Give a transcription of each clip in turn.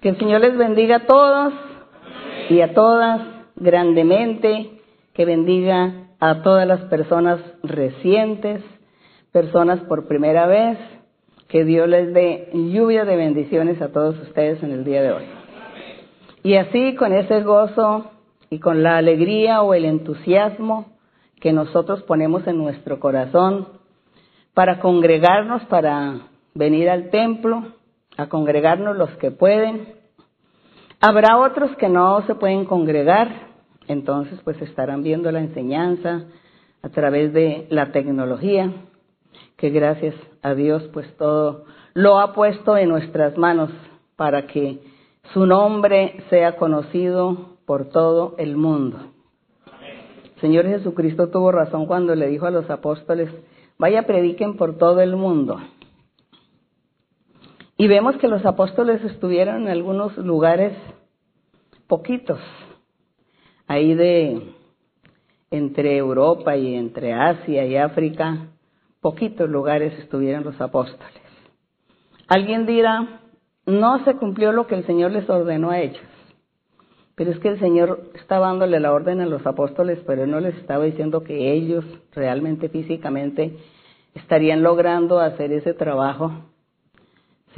Que el Señor les bendiga a todos y a todas grandemente, que bendiga a todas las personas recientes, personas por primera vez, que Dios les dé lluvia de bendiciones a todos ustedes en el día de hoy. Y así con ese gozo y con la alegría o el entusiasmo que nosotros ponemos en nuestro corazón para congregarnos, para venir al templo, a congregarnos los que pueden. Habrá otros que no se pueden congregar, entonces pues estarán viendo la enseñanza a través de la tecnología, que gracias a Dios pues todo lo ha puesto en nuestras manos para que su nombre sea conocido por todo el mundo. Señor Jesucristo tuvo razón cuando le dijo a los apóstoles, vaya prediquen por todo el mundo. Y vemos que los apóstoles estuvieron en algunos lugares poquitos, ahí de entre Europa y entre Asia y África, poquitos lugares estuvieron los apóstoles. Alguien dirá, no se cumplió lo que el Señor les ordenó a ellos. Pero es que el Señor estaba dándole la orden a los apóstoles, pero no les estaba diciendo que ellos realmente físicamente estarían logrando hacer ese trabajo,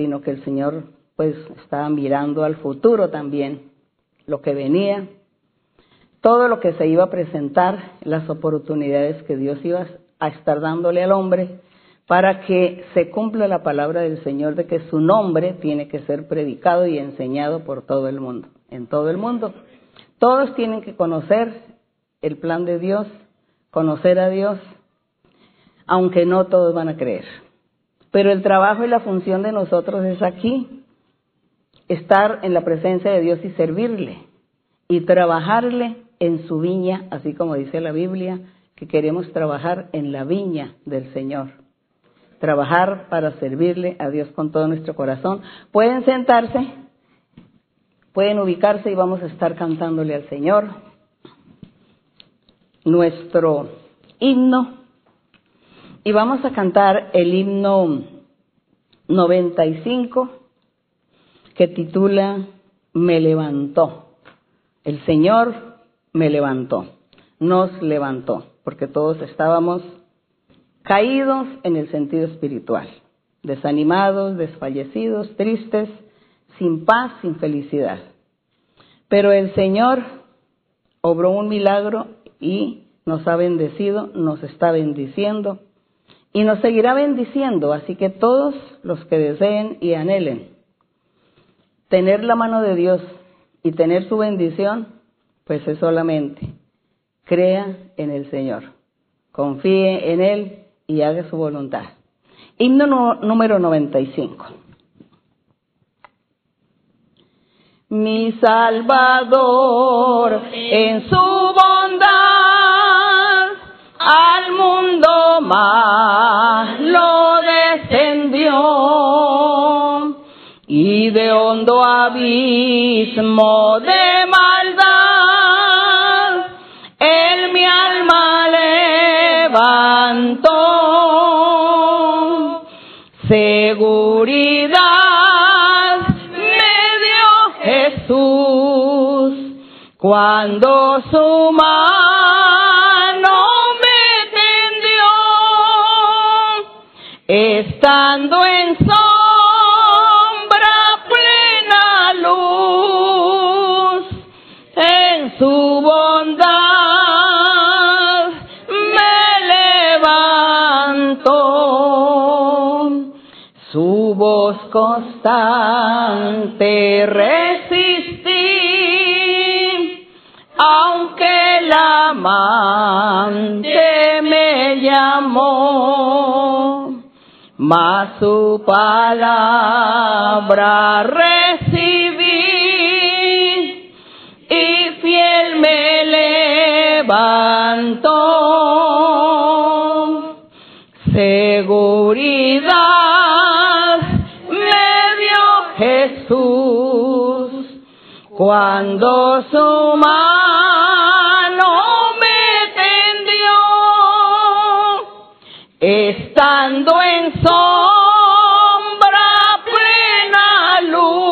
sino que el Señor pues estaba mirando al futuro también, lo que venía, todo lo que se iba a presentar, las oportunidades que Dios iba a estar dándole al hombre para que se cumpla la palabra del Señor de que su nombre tiene que ser predicado y enseñado por todo el mundo en todo el mundo. Todos tienen que conocer el plan de Dios, conocer a Dios, aunque no todos van a creer. Pero el trabajo y la función de nosotros es aquí, estar en la presencia de Dios y servirle y trabajarle en su viña, así como dice la Biblia, que queremos trabajar en la viña del Señor. Trabajar para servirle a Dios con todo nuestro corazón. Pueden sentarse. Pueden ubicarse y vamos a estar cantándole al Señor nuestro himno. Y vamos a cantar el himno 95 que titula Me levantó. El Señor me levantó, nos levantó, porque todos estábamos caídos en el sentido espiritual, desanimados, desfallecidos, tristes, sin paz, sin felicidad. Pero el Señor obró un milagro y nos ha bendecido, nos está bendiciendo y nos seguirá bendiciendo. Así que todos los que deseen y anhelen tener la mano de Dios y tener su bendición, pues es solamente crea en el Señor, confíe en Él y haga su voluntad. Himno número 95. mi Salvador, en su bondad al mundo malo descendió y de hondo abismo de maldad él mi alma levantó. Seguridad cuando su mano estando en sombra plena luz, en su bondad me levantó, su voz constante amante me llamó, mas su palabra recibí y fiel me levantó. Seguridad me dio Jesús cuando su estando en sombra plena luz,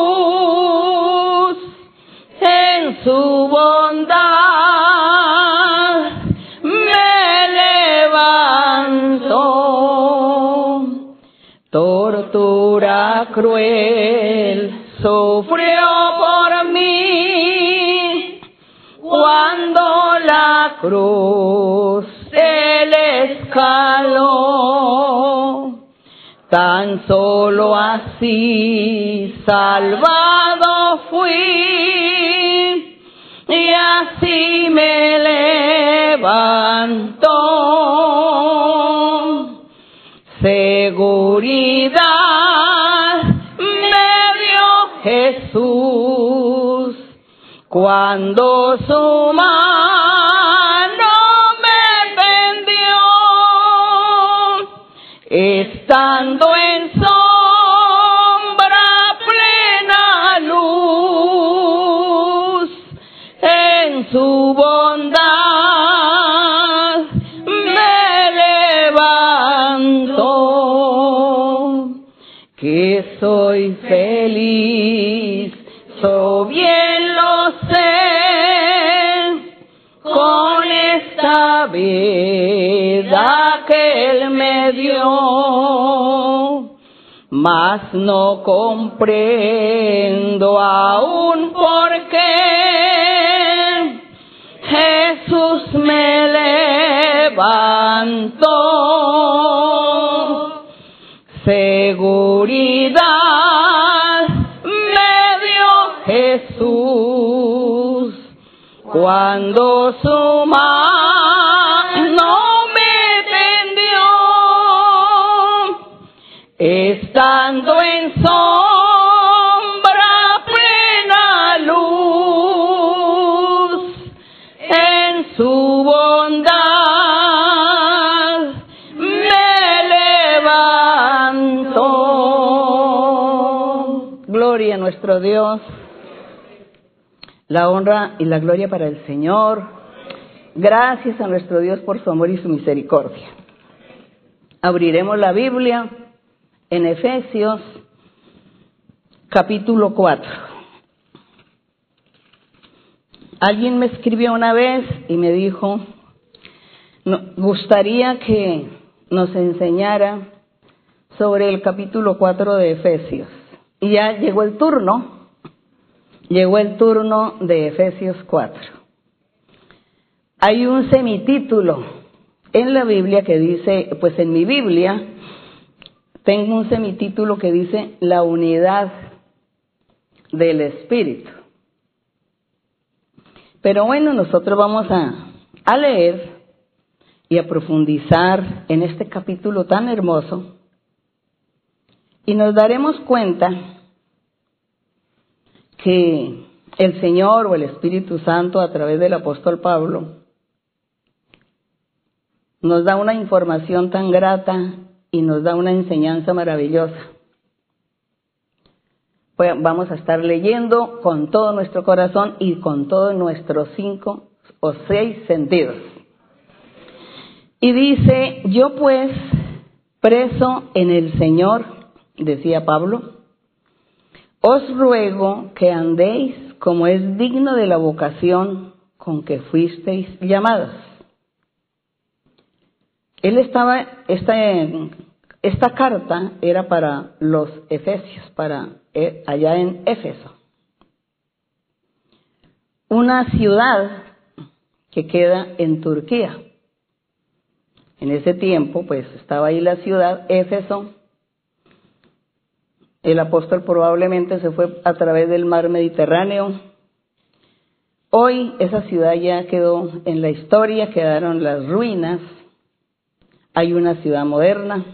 su bondad me levantó. Tortura cruel sufrió por mí cuando la cruz él escaló. Tan solo así salvado fui y así me levantó. Seguridad me dio Jesús cuando su estando en sombra plena luz, en su bondad me levantó, que soy feliz, so bien lo sé, con esta vida dio, mas no comprendo aún por qué Jesús me levantó. Seguridad me dio Jesús cuando su Dios. La honra y la gloria para el Señor. Gracias a nuestro Dios por su amor y su misericordia. Abriremos la Biblia en Efesios capítulo 4. Alguien me escribió una vez y me dijo, "No- gustaría que nos enseñara sobre el capítulo 4 de Efesios. Y ya llegó el turno, llegó el turno de Efesios 4. Hay un semitítulo en la Biblia que dice, pues en mi Biblia tengo un semitítulo que dice la unidad del Espíritu. Pero bueno, nosotros vamos a, a leer y a profundizar en este capítulo tan hermoso y nos daremos cuenta que el Señor o el Espíritu Santo a través del apóstol Pablo nos da una información tan grata y nos da una enseñanza maravillosa. Pues vamos a estar leyendo con todo nuestro corazón y con todos nuestros cinco o seis sentidos. Y dice, yo pues, preso en el Señor, decía Pablo, os ruego que andéis como es digno de la vocación con que fuisteis llamados. Él estaba, esta, esta carta era para los efesios, para eh, allá en Éfeso. Una ciudad que queda en Turquía. En ese tiempo, pues estaba ahí la ciudad Éfeso. El apóstol probablemente se fue a través del mar Mediterráneo. Hoy esa ciudad ya quedó en la historia, quedaron las ruinas. Hay una ciudad moderna,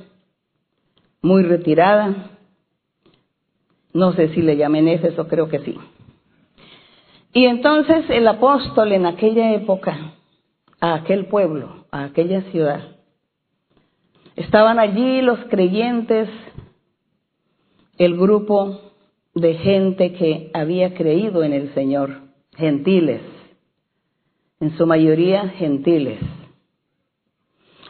muy retirada. No sé si le llamen Éfeso, creo que sí. Y entonces el apóstol en aquella época, a aquel pueblo, a aquella ciudad, estaban allí los creyentes, el grupo de gente que había creído en el Señor, gentiles, en su mayoría gentiles.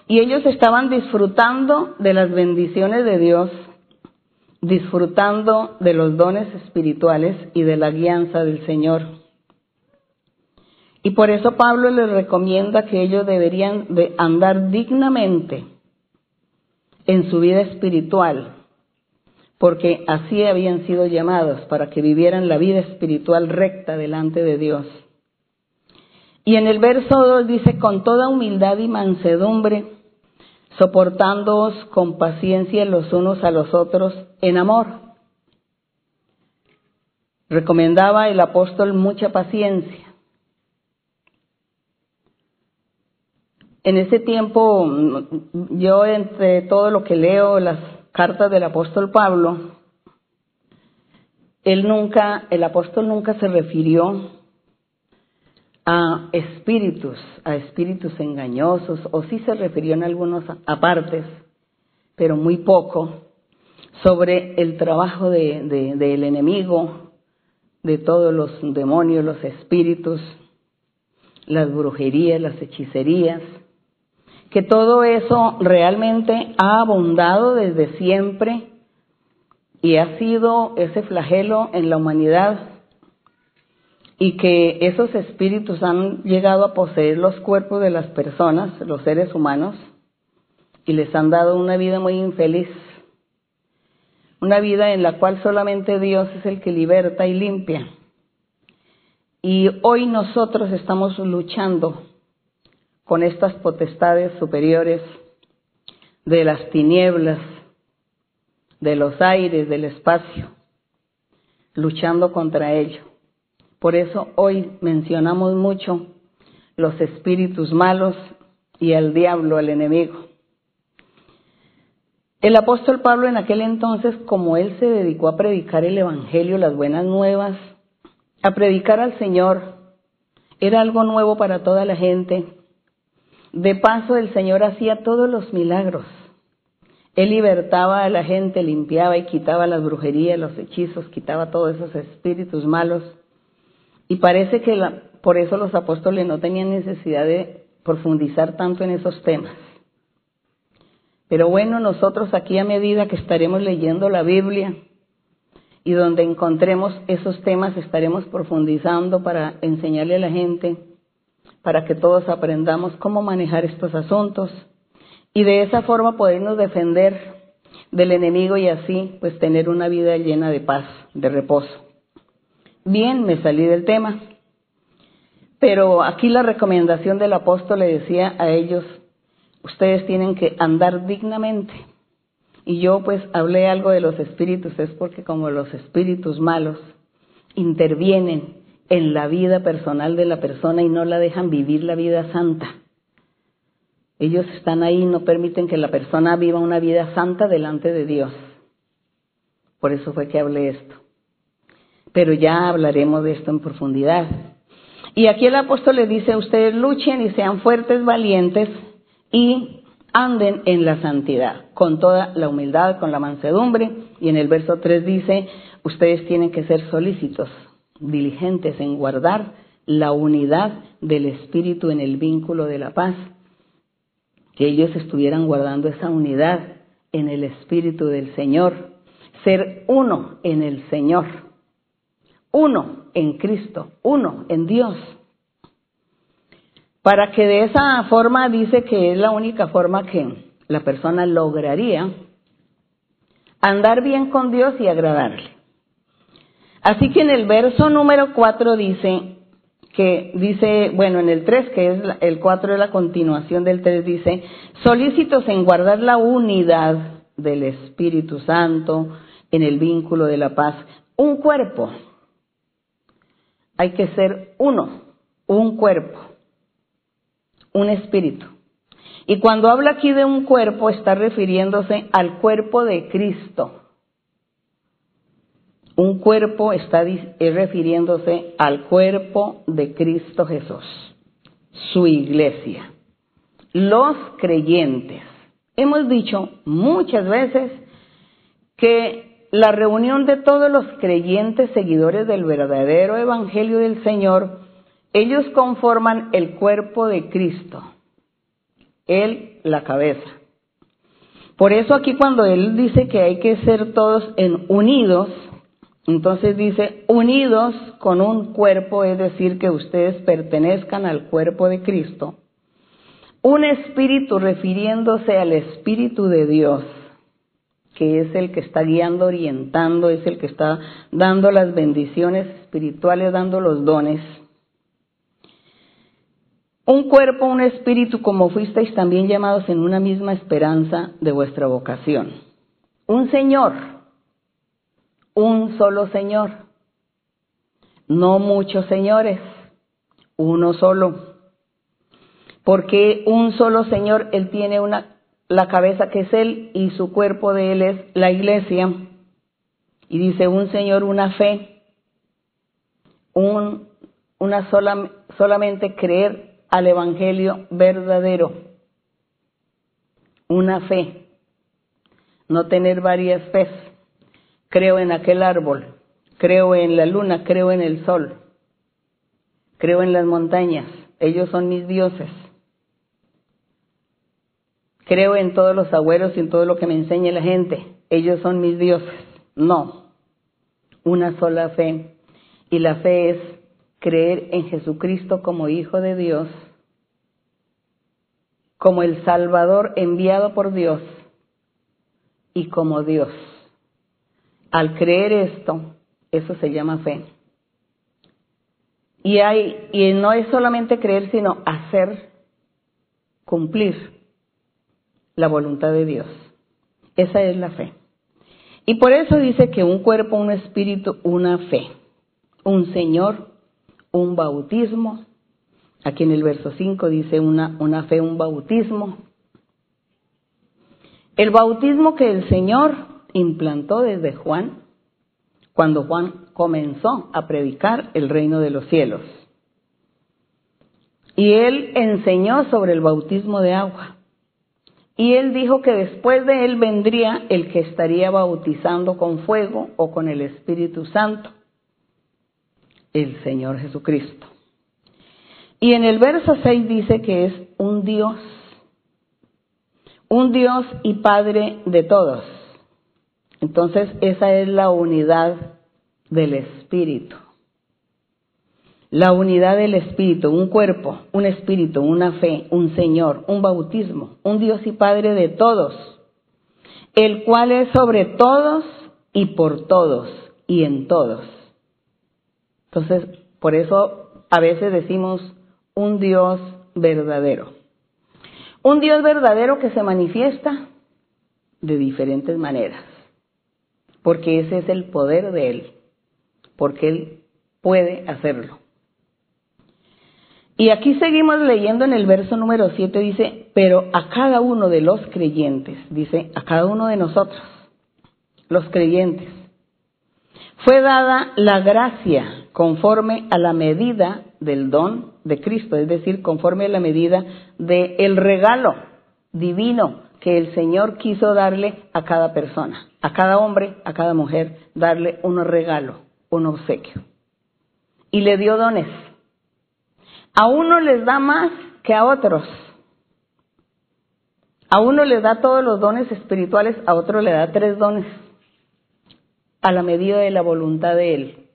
Y ellos estaban disfrutando de las bendiciones de Dios, disfrutando de los dones espirituales y de la guianza del Señor. Y por eso Pablo les recomienda que ellos deberían de andar dignamente en su vida espiritual, porque así habían sido llamados para que vivieran la vida espiritual recta delante de Dios. Y en el verso 2 dice, con toda humildad y mansedumbre, soportándoos con paciencia los unos a los otros en amor. Recomendaba el apóstol mucha paciencia. En ese tiempo, yo entre todo lo que leo, las cartas del apóstol Pablo, él nunca, el apóstol nunca se refirió a espíritus, a espíritus engañosos, o sí se refirió en algunos apartes, pero muy poco, sobre el trabajo de, del enemigo, de todos los demonios, los espíritus, las brujerías, las hechicerías, que todo eso realmente ha abundado desde siempre y ha sido ese flagelo en la humanidad y que esos espíritus han llegado a poseer los cuerpos de las personas, los seres humanos, y les han dado una vida muy infeliz, una vida en la cual solamente Dios es el que liberta y limpia. Y hoy nosotros estamos luchando con estas potestades superiores de las tinieblas, de los aires, del espacio, luchando contra ello. Por eso hoy mencionamos mucho los espíritus malos y al diablo, al enemigo. El apóstol Pablo en aquel entonces, como él se dedicó a predicar el Evangelio, las buenas nuevas, a predicar al Señor, era algo nuevo para toda la gente. De paso, el Señor hacía todos los milagros. Él libertaba a la gente, limpiaba y quitaba las brujerías, los hechizos, quitaba todos esos espíritus malos. Y parece que por eso los apóstoles no tenían necesidad de profundizar tanto en esos temas. Pero bueno, nosotros aquí a medida que estaremos leyendo la Biblia y donde encontremos esos temas estaremos profundizando para enseñarle a la gente, para que todos aprendamos cómo manejar estos asuntos y de esa forma podernos defender del enemigo y así pues tener una vida llena de paz, de reposo. Bien, me salí del tema. Pero aquí la recomendación del apóstol le decía a ellos, ustedes tienen que andar dignamente. Y yo pues hablé algo de los espíritus, es porque como los espíritus malos intervienen en la vida personal de la persona y no la dejan vivir la vida santa. Ellos están ahí y no permiten que la persona viva una vida santa delante de Dios. Por eso fue que hablé esto pero ya hablaremos de esto en profundidad. Y aquí el apóstol le dice, ustedes luchen y sean fuertes, valientes y anden en la santidad, con toda la humildad, con la mansedumbre. Y en el verso 3 dice, ustedes tienen que ser solícitos, diligentes en guardar la unidad del Espíritu en el vínculo de la paz. Que ellos estuvieran guardando esa unidad en el Espíritu del Señor, ser uno en el Señor uno en Cristo, uno en Dios. Para que de esa forma dice que es la única forma que la persona lograría andar bien con Dios y agradarle. Así que en el verso número 4 dice que dice, bueno, en el 3, que es el 4 es la continuación del 3, dice, solícitos en guardar la unidad del Espíritu Santo en el vínculo de la paz, un cuerpo hay que ser uno, un cuerpo, un espíritu. Y cuando habla aquí de un cuerpo, está refiriéndose al cuerpo de Cristo. Un cuerpo está refiriéndose al cuerpo de Cristo Jesús, su iglesia, los creyentes. Hemos dicho muchas veces que la reunión de todos los creyentes seguidores del verdadero Evangelio del Señor, ellos conforman el cuerpo de Cristo, Él la cabeza. Por eso aquí cuando Él dice que hay que ser todos unidos, Entonces dice, unidos con un cuerpo, es decir, que ustedes pertenezcan al cuerpo de Cristo. Un espíritu refiriéndose al Espíritu de Dios, que es el que está guiando, orientando, es el que está dando las bendiciones espirituales, dando los dones. Un cuerpo, un espíritu, como fuisteis también llamados en una misma esperanza de vuestra vocación. Un Señor, un solo Señor, no muchos señores, uno solo. Porque un solo Señor, Él tiene una, la cabeza que es Él y su cuerpo de Él es la iglesia. Y dice un Señor, una fe, un, una sola, solamente creer al Evangelio verdadero, una fe, no tener varias fes creo en aquel árbol, creo en la luna, creo en el sol, creo en las montañas, ellos son mis dioses. Creo en todos los agüeros y en todo lo que me enseña la gente, ellos son mis dioses. No, una sola fe. Y la fe es creer en Jesucristo como Hijo de Dios, como el Salvador enviado por Dios y como Dios. Al creer esto, eso se llama fe. Y, hay, no es solamente creer, sino hacer, cumplir la voluntad de Dios. Esa es la fe. Y por eso dice que un cuerpo, un espíritu, una fe, un Señor, un bautismo. Aquí en el verso 5 dice una fe, un bautismo. El bautismo que el Señor implantó desde Juan, cuando Juan comenzó a predicar el reino de los cielos. Y él enseñó sobre el bautismo de agua. Y él dijo que después de él vendría el que estaría bautizando con fuego o con el Espíritu Santo, el Señor Jesucristo. Y en el verso 6 dice que es un Dios, un Dios y Padre de todos entonces esa es la unidad del Espíritu. La unidad del Espíritu, un cuerpo, un Espíritu, una fe, un Señor, un bautismo, un Dios y Padre de todos, el cual es sobre todos y por todos y en todos. Entonces, por eso a veces decimos un Dios verdadero. Un Dios verdadero que se manifiesta de diferentes maneras porque ese es el poder de Él, porque Él puede hacerlo. Y aquí seguimos leyendo en el verso número 7, dice, pero a cada uno de los creyentes, dice, a cada uno de nosotros, los creyentes, fue dada la gracia conforme a la medida del don de Cristo, es decir, conforme a la medida del regalo divino que el Señor quiso darle a cada persona, a cada hombre, a cada mujer, darle un regalo, un obsequio. Y le dio dones. A uno les da más que a otros. A uno le da todos los dones espirituales, a otro le da tres dones, a la medida de la voluntad de Él,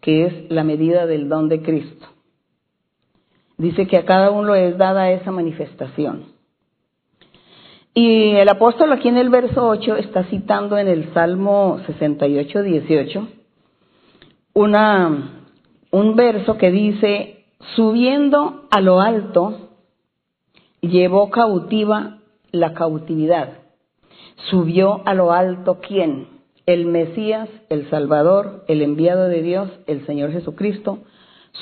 que es la medida del don de Cristo. Dice que a cada uno es dada esa manifestación. Y el apóstol aquí en el verso 8 está citando en el Salmo 68, 18 una, un verso que dice, subiendo a lo alto, llevó cautiva la cautividad. Subió a lo alto quién? El Mesías, el Salvador, el enviado de Dios, el Señor Jesucristo.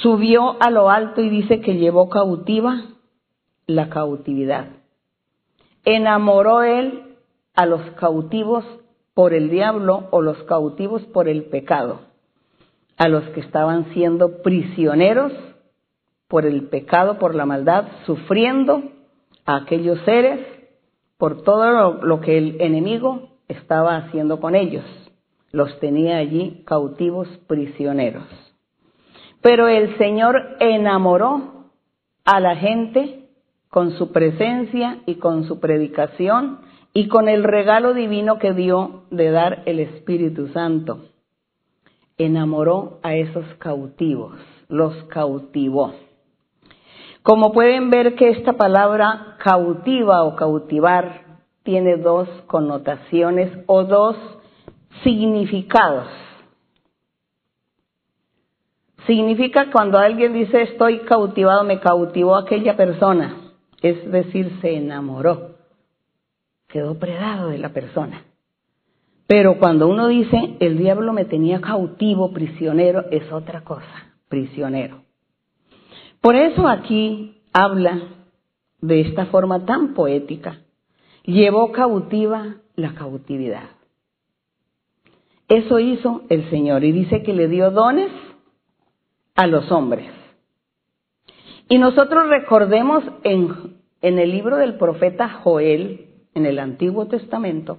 Subió a lo alto y dice que llevó cautiva la cautividad enamoró él a los cautivos por el diablo o los cautivos por el pecado, a los que estaban siendo prisioneros por el pecado, por la maldad, sufriendo a aquellos seres por todo lo, que el enemigo estaba haciendo con ellos. Los tenía allí cautivos prisioneros. Pero el Señor enamoró a la gente con su presencia y con su predicación y con el regalo divino que dio de dar el Espíritu Santo. enamoró a esos cautivos, los cautivó. Como pueden ver que esta palabra cautiva o cautivar tiene dos connotaciones o dos significados. Significa cuando alguien dice estoy cautivado, me cautivó aquella persona, es decir, se enamoró, quedó predado de la persona. Pero cuando uno dice el diablo me tenía cautivo, prisionero, es otra cosa, prisionero. Por eso aquí habla de esta forma tan poética. Llevó cautiva la cautividad. Eso hizo el Señor y dice que le dio dones a los hombres. Y nosotros recordemos en, en el libro del profeta Joel, en el Antiguo Testamento,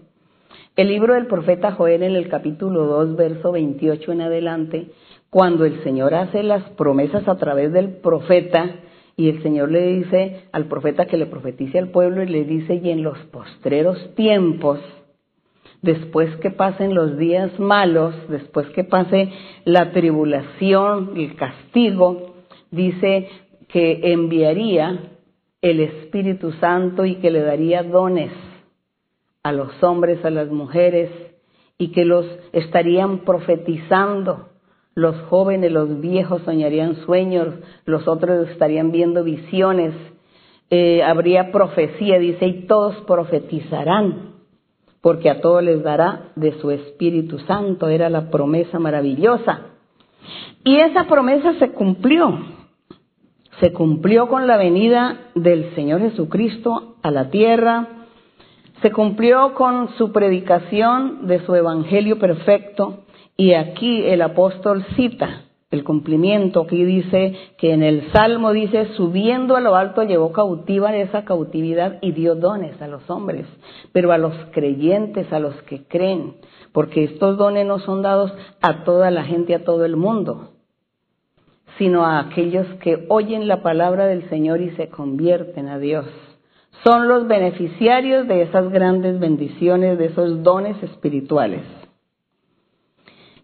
el libro del profeta Joel en el capítulo 2, verso 28 en adelante, cuando el Señor hace las promesas a través del profeta y el Señor le dice al profeta que le profetice al pueblo y le dice, y en los postreros tiempos, después que pasen los días malos, después que pase la tribulación, el castigo, dice que enviaría el Espíritu Santo y que le daría dones a los hombres, a las mujeres, y que los estarían profetizando. Los jóvenes, los viejos soñarían sueños, los otros estarían viendo visiones, eh, habría profecía, dice, y todos profetizarán, porque a todos les dará de su Espíritu Santo, era la promesa maravillosa. Y esa promesa se cumplió, se cumplió con la venida del Señor Jesucristo a la tierra, se cumplió con su predicación de su evangelio perfecto y aquí el apóstol cita el cumplimiento. Aquí dice que en el Salmo dice, subiendo a lo alto llevó cautiva esa cautividad y dio dones a los hombres, pero a los creyentes, a los que creen, porque estos dones no son dados a toda la gente, a todo el mundo, sino a aquellos que oyen la palabra del Señor y se convierten a Dios son los beneficiarios de esas grandes bendiciones, de esos dones espirituales.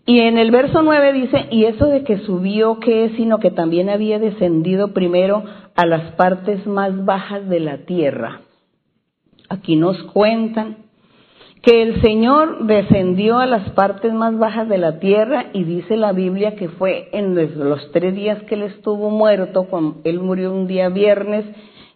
Y en el verso 9 dice, y eso de que subió, ¿qué es? Sino que también había descendido primero a las partes más bajas de la tierra. Aquí nos cuentan que el Señor descendió a las partes más bajas de la tierra y dice la Biblia que fue en los tres días que él estuvo muerto, él murió un día viernes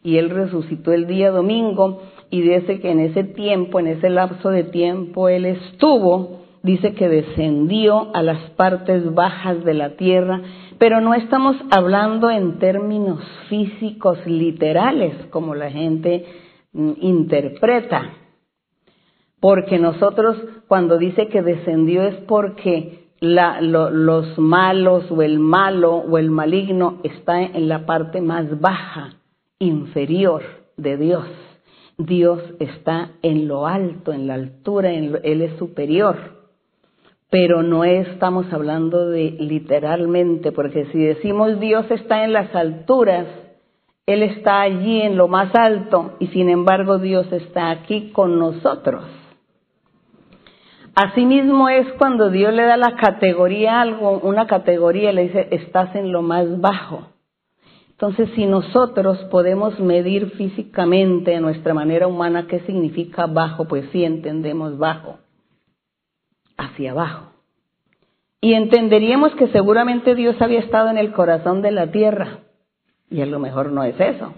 y él resucitó el día domingo y dice que en ese tiempo, en ese lapso de tiempo, él estuvo, dice que descendió a las partes bajas de la tierra, pero no estamos hablando en términos físicos literales como la gente mm, interpreta, porque nosotros cuando dice que descendió es porque los malos o el malo o el maligno está en la parte más baja inferior de Dios. Dios está en lo alto, en la altura, Él es superior. Pero no estamos hablando de literalmente, porque si decimos Dios está en las alturas, Él está allí en lo más alto y sin embargo Dios está aquí con nosotros. Asimismo es cuando Dios le da la categoría algo, una categoría, le dice, estás en lo más bajo. Entonces, si nosotros podemos medir físicamente de nuestra manera humana qué significa bajo, pues sí entendemos bajo, hacia abajo. Y entenderíamos que seguramente Dios había estado en el corazón de la tierra, y a lo mejor no es eso.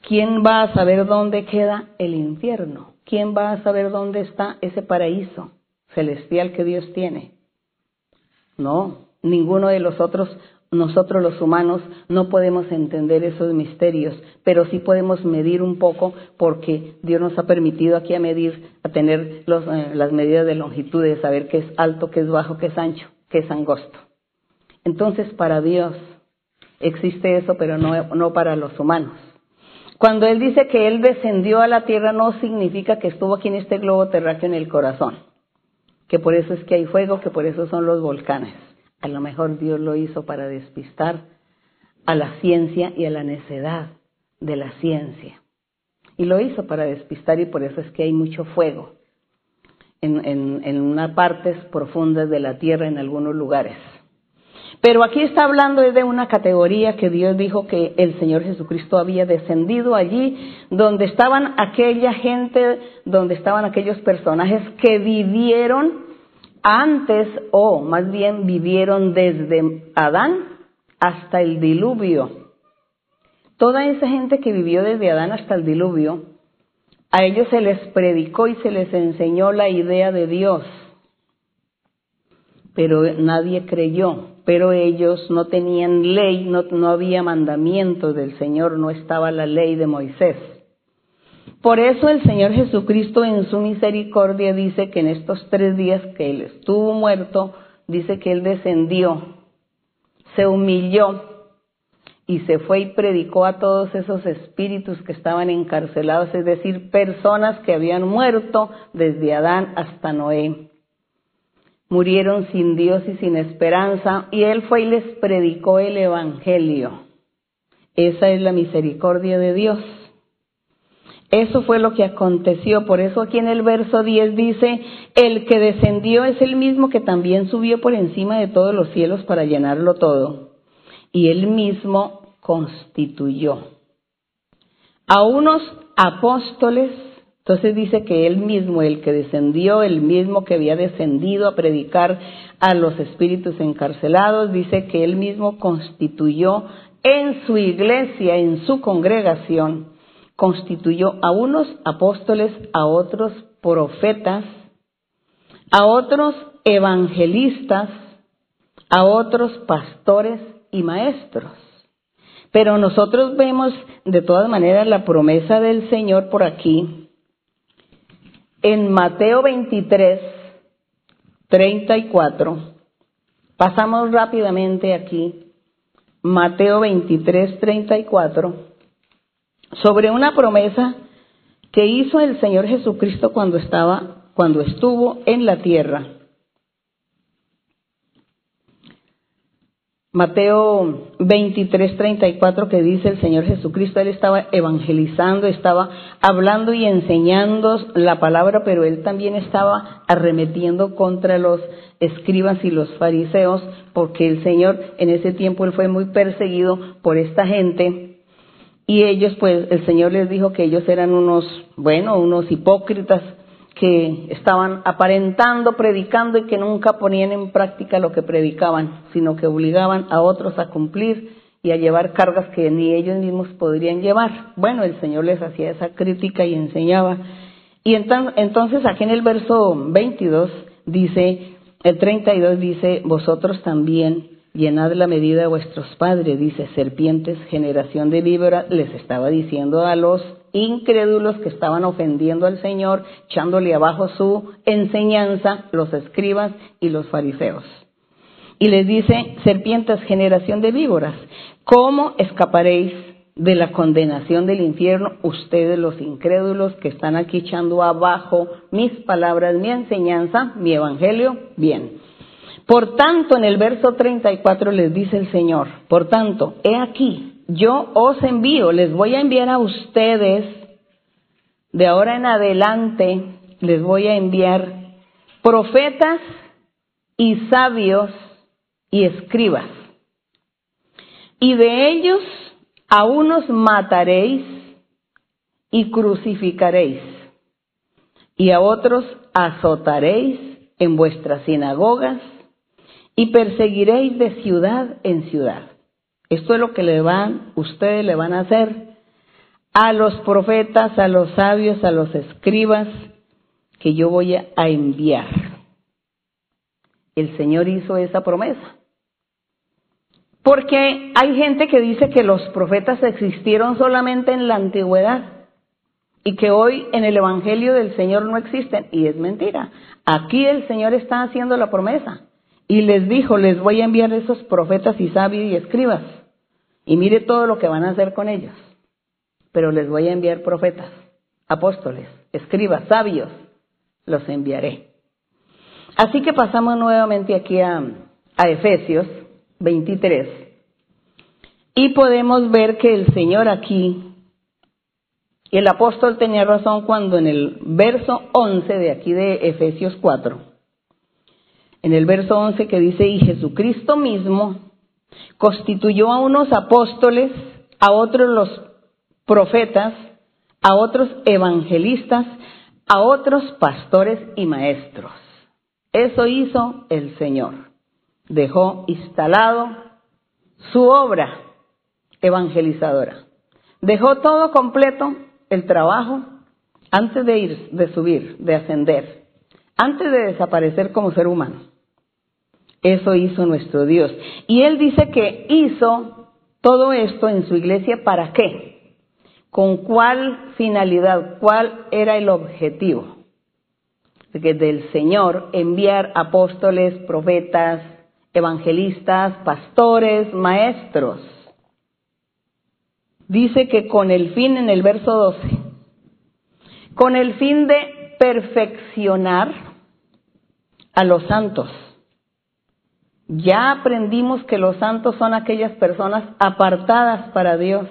¿Quién va a saber dónde queda el infierno? ¿Quién va a saber dónde está ese paraíso celestial que Dios tiene? No, ninguno de los otros nosotros los humanos no podemos entender esos misterios, pero sí podemos medir un poco porque Dios nos ha permitido aquí a medir, a tener eh, las medidas de longitud, de saber qué es alto, qué es bajo, qué es ancho, qué es angosto. Entonces, para Dios existe eso, pero no para los humanos. Cuando Él dice que Él descendió a la tierra, no significa que estuvo aquí en este globo terráqueo en el corazón, que por eso es que hay fuego, que por eso son los volcanes. A lo mejor Dios lo hizo para despistar a la ciencia y a la necedad de la ciencia. Y lo hizo para despistar y por eso es que hay mucho fuego. en, en, en unas partes profundas de la tierra en algunos lugares. Pero aquí está hablando de una categoría que Dios dijo que el Señor Jesucristo había descendido allí, donde estaban aquella gente, donde estaban aquellos personajes que vivieron antes, o más bien vivieron desde Adán hasta el diluvio. Toda esa gente que vivió desde Adán hasta el diluvio, a ellos se les predicó y se les enseñó la idea de Dios, pero nadie creyó pero ellos no tenían ley, no, había mandamiento del Señor, no estaba la ley de Moisés. Por eso el Señor Jesucristo en su misericordia dice que en estos tres días que Él estuvo muerto, dice que Él descendió, se humilló y se fue y predicó a todos esos espíritus que estaban encarcelados, es decir, personas que habían muerto desde Adán hasta Noé murieron sin Dios y sin esperanza, y Él fue y les predicó el Evangelio. Esa es la misericordia de Dios. Eso fue lo que aconteció. Por eso aquí en el verso 10 dice, el que descendió es el mismo que también subió por encima de todos los cielos para llenarlo todo. Y él mismo constituyó a unos apóstoles, entonces dice que él mismo, el que descendió, el mismo que había descendido a predicar a los espíritus encarcelados, dice que él mismo constituyó en su iglesia, en su congregación, constituyó a unos apóstoles, a otros profetas, a otros evangelistas, a otros pastores y maestros. Pero nosotros vemos de todas maneras la promesa del Señor por aquí, en Mateo 23, 34, pasamos rápidamente aquí, Mateo 23, 34, sobre una promesa que hizo el Señor Jesucristo cuando estaba, cuando estuvo en la tierra. Mateo 23, 34 que dice el Señor Jesucristo, Él estaba evangelizando, estaba hablando y enseñando la palabra, pero Él también estaba arremetiendo contra los escribas y los fariseos, porque el Señor en ese tiempo Él fue muy perseguido por esta gente. Y ellos, pues, el Señor les dijo que ellos eran unos, bueno, unos hipócritas, que estaban aparentando, predicando y que nunca ponían en práctica lo que predicaban, sino que obligaban a otros a cumplir y a llevar cargas que ni ellos mismos podrían llevar. Bueno, el Señor les hacía esa crítica y enseñaba. Y entonces aquí en el verso 22 dice, el 32 dice, vosotros también llenad la medida de vuestros padres, dice, serpientes, generación de víboras, les estaba diciendo a los incrédulos que estaban ofendiendo al Señor, echándole abajo su enseñanza, los escribas y los fariseos. Y les dice, serpientes, generación de víboras, ¿cómo escaparéis de la condenación del infierno ustedes los incrédulos que están aquí echando abajo mis palabras, mi enseñanza, mi evangelio? Bien. Por tanto, en el verso 34 les dice el Señor, por tanto, he aquí, yo os envío, les voy a enviar a ustedes, de ahora en adelante, les voy a enviar profetas y sabios y escribas. Y de ellos a unos mataréis y crucificaréis, y a otros azotaréis en vuestras sinagogas y perseguiréis de ciudad en ciudad esto es lo que le van, ustedes le van a hacer a los profetas, a los sabios, a los escribas que yo voy a enviar. El Señor hizo esa promesa. Porque hay gente que dice que los profetas existieron solamente en la antigüedad y que hoy en el Evangelio del Señor no existen. Y es mentira. Aquí el Señor está haciendo la promesa y les dijo, les voy a enviar esos profetas y sabios y escribas. Y mire todo lo que van a hacer con ellos. Pero les voy a enviar profetas, apóstoles, escribas, sabios. Los enviaré. Así que pasamos nuevamente aquí a, a Efesios 23. Y podemos ver que el Señor aquí Y el apóstol tenía razón cuando en el verso 11 de aquí de Efesios 4, en el verso 11 que dice, y Jesucristo mismo constituyó a unos apóstoles, a otros los profetas, a otros evangelistas, a otros pastores y maestros. Eso hizo el Señor. Dejó instalado su obra evangelizadora. Dejó todo completo el trabajo antes de ir, de subir, de ascender, antes de desaparecer como ser humano. Eso hizo nuestro Dios. Y Él dice que hizo todo esto en su iglesia para qué? ¿Con cuál finalidad? ¿Cuál era el objetivo? Que del Señor enviar apóstoles, profetas, evangelistas, pastores, maestros. Dice que con el fin, en el verso 12, con el fin de perfeccionar a los santos ya aprendimos que los santos son aquellas personas apartadas para Dios,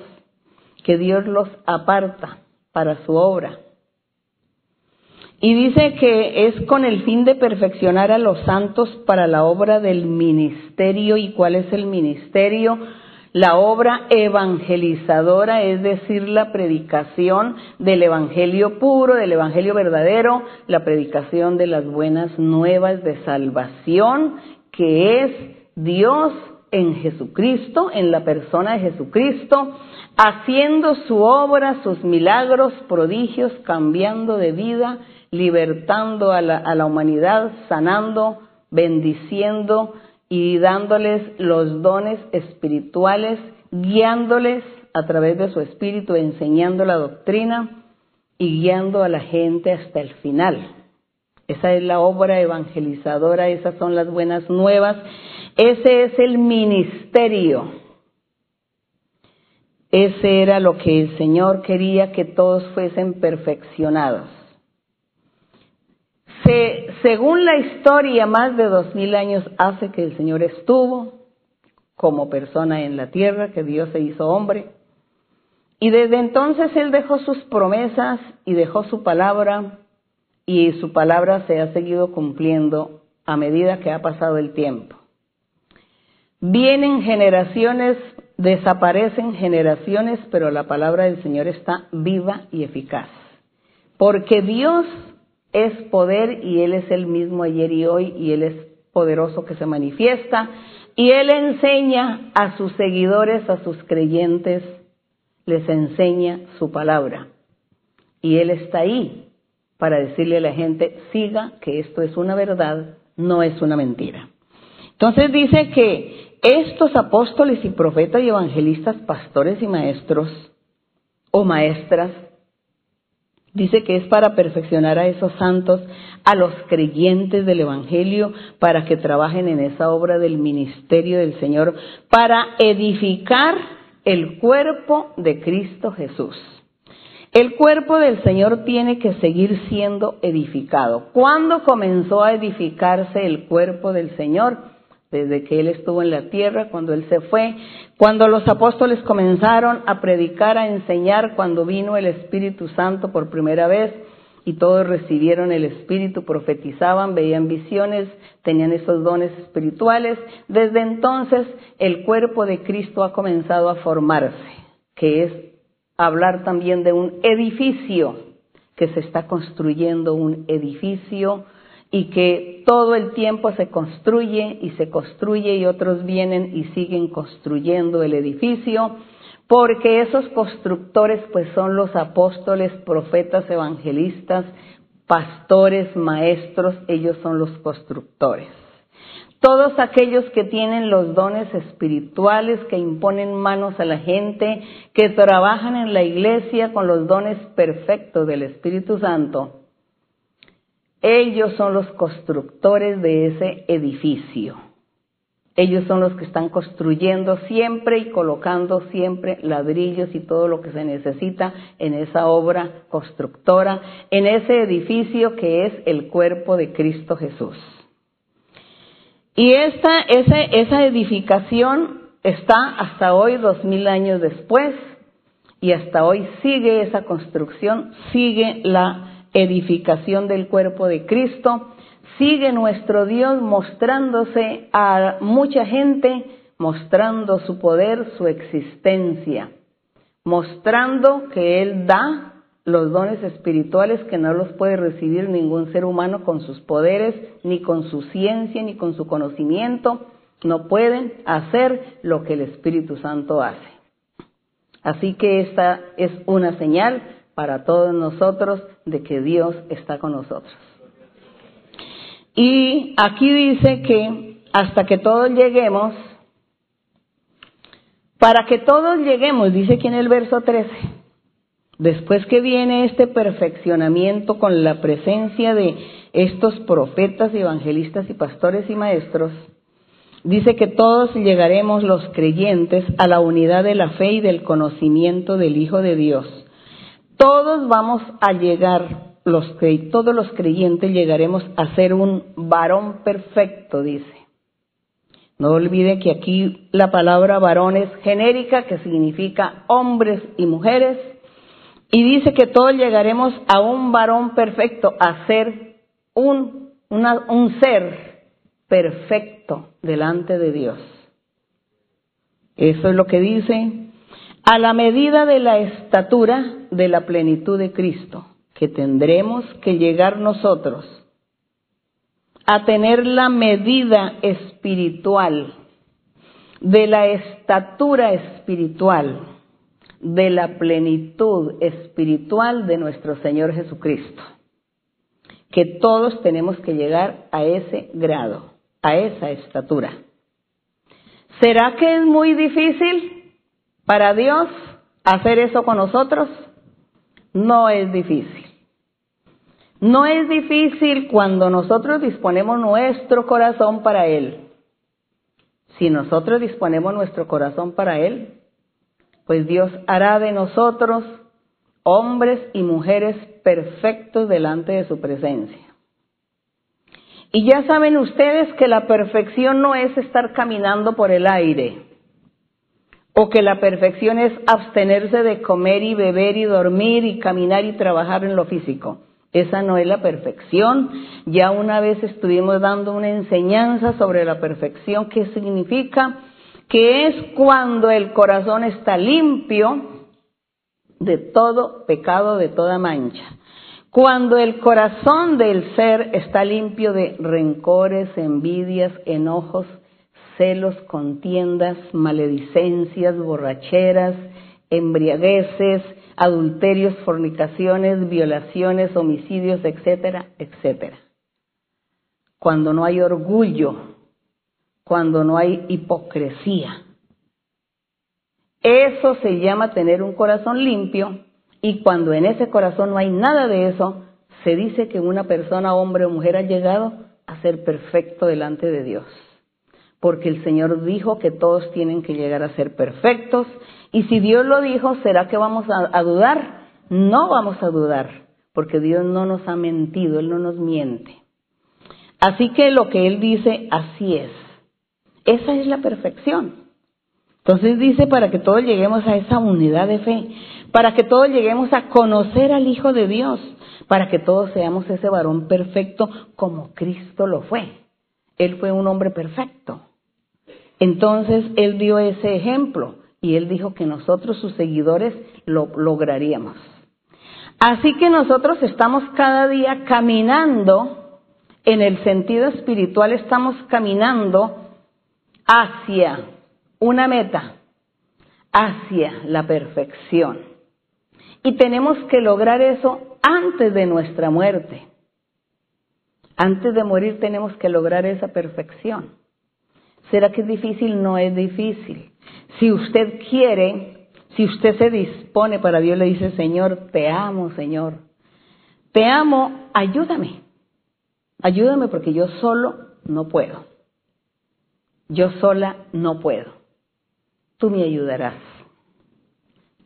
que Dios los aparta para su obra. Y dice que es con el fin de perfeccionar a los santos para la obra del ministerio. ¿Y cuál es el ministerio? La obra evangelizadora, es decir, la predicación del Evangelio puro, del Evangelio verdadero, la predicación de las buenas nuevas de salvación que es Dios en Jesucristo, en la persona de Jesucristo, haciendo su obra, sus milagros, prodigios, cambiando de vida, libertando a la, a la humanidad, sanando, bendiciendo y dándoles los dones espirituales, guiándoles a través de su espíritu, enseñando la doctrina y guiando a la gente hasta el final. Esa es la obra evangelizadora, esas son las buenas nuevas. Ese es el ministerio. Ese era lo que el Señor quería que todos fuesen perfeccionados. según la historia, más de dos mil años hace que el Señor estuvo como persona en la tierra, que Dios se hizo hombre. Y desde entonces Él dejó sus promesas y dejó su palabra y su palabra se ha seguido cumpliendo a medida que ha pasado el tiempo. Vienen generaciones, desaparecen generaciones, pero la palabra del Señor está viva y eficaz. Porque Dios es poder y Él es el mismo ayer y hoy y Él es poderoso que se manifiesta y Él enseña a sus seguidores, a sus creyentes, les enseña su palabra. Y Él está ahí para decirle a la gente, siga que esto es una verdad, no es una mentira. Entonces dice que estos apóstoles y profetas y evangelistas, pastores y maestros o maestras, dice que es para perfeccionar a esos santos, a los creyentes del Evangelio, para que trabajen en esa obra del ministerio del Señor, para edificar el cuerpo de Cristo Jesús. El cuerpo del Señor tiene que seguir siendo edificado. ¿Cuándo comenzó a edificarse el cuerpo del Señor? Desde que Él estuvo en la tierra, cuando Él se fue, cuando los apóstoles comenzaron a predicar, a enseñar, cuando vino el Espíritu Santo por primera vez y todos recibieron el Espíritu, profetizaban, veían visiones, tenían esos dones espirituales. Desde entonces el cuerpo de Cristo ha comenzado a formarse, que es hablar también de un edificio, que se está construyendo un edificio y que todo el tiempo se construye y se construye y otros vienen y siguen construyendo el edificio, porque esos constructores pues son los apóstoles, profetas, evangelistas, pastores, maestros, ellos son los constructores. Todos aquellos que tienen los dones espirituales, que imponen manos a la gente, que trabajan en la iglesia con los dones perfectos del Espíritu Santo, ellos son los constructores de ese edificio. Ellos son los que están construyendo siempre y colocando siempre ladrillos y todo lo que se necesita en esa obra constructora, en ese edificio que es el cuerpo de Cristo Jesús. Y esta, esa, esa edificación está hasta hoy, dos mil años después, y hasta hoy sigue esa construcción, sigue la edificación del cuerpo de Cristo, sigue nuestro Dios mostrándose a mucha gente, mostrando su poder, su existencia, mostrando que Él da los dones espirituales que no los puede recibir ningún ser humano con sus poderes, ni con su ciencia, ni con su conocimiento. No pueden hacer lo que el Espíritu Santo hace. Así que esta es una señal para todos nosotros de que Dios está con nosotros. Y aquí dice que hasta que todos lleguemos, para que todos lleguemos, dice aquí en el verso 13, después que viene este perfeccionamiento con la presencia de estos profetas, evangelistas y pastores y maestros, dice que todos llegaremos los creyentes a la unidad de la fe y del conocimiento del Hijo de Dios. Todos vamos a llegar los, todos los creyentes llegaremos a ser un varón perfecto, dice. No olvide que aquí la palabra varón es genérica, que significa hombres y mujeres, y dice que todos llegaremos a un varón perfecto, a ser un, un ser perfecto delante de Dios. Eso es lo que dice, a la medida de la estatura de la plenitud de Cristo que tendremos que llegar nosotros a tener la medida espiritual de la estatura espiritual, de la plenitud espiritual de nuestro Señor Jesucristo. Que todos tenemos que llegar a ese grado, a esa estatura. ¿Será que es muy difícil para Dios hacer eso con nosotros? No es difícil. No es difícil cuando nosotros disponemos nuestro corazón para Él. Si nosotros disponemos nuestro corazón para Él, pues Dios hará de nosotros hombres y mujeres perfectos delante de su presencia. Y ya saben ustedes que la perfección no es estar caminando por el aire, o que la perfección es abstenerse de comer y beber y dormir y caminar y trabajar en lo físico. Esa no es la perfección. Ya una vez estuvimos dando una enseñanza sobre la perfección, que significa que es cuando el corazón está limpio de todo pecado, de toda mancha. Cuando el corazón del ser está limpio de rencores, envidias, enojos, celos, contiendas, maledicencias, borracheras, embriagueces, adulterios, fornicaciones, violaciones, homicidios, etcétera, etcétera. Cuando no hay orgullo, cuando no hay hipocresía. Eso se llama tener un corazón limpio y cuando en ese corazón no hay nada de eso, se dice que una persona, hombre o mujer, ha llegado a ser perfecto delante de Dios. Porque el Señor dijo que todos tienen que llegar a ser perfectos y si Dios lo dijo, ¿será que vamos a, dudar? No vamos a dudar, porque Dios no nos ha mentido, Él no nos miente. Así que lo que Él dice, así es. Esa es la perfección. Entonces dice para que todos lleguemos a esa unidad de fe, para que todos lleguemos a conocer al Hijo de Dios, para que todos seamos ese varón perfecto como Cristo lo fue. Él fue un hombre perfecto. Entonces Él dio ese ejemplo y él dijo que nosotros, sus seguidores, lo lograríamos. Así que nosotros estamos cada día caminando, en el sentido espiritual estamos caminando hacia una meta, hacia la perfección. Y tenemos que lograr eso antes de nuestra muerte. Antes de morir tenemos que lograr esa perfección. ¿Será que es difícil? No es difícil. Si usted quiere, si usted se dispone para Dios, le dice, Señor, te amo, Señor. Te amo, ayúdame. Ayúdame porque yo solo no puedo. Yo sola no puedo. Tú me ayudarás.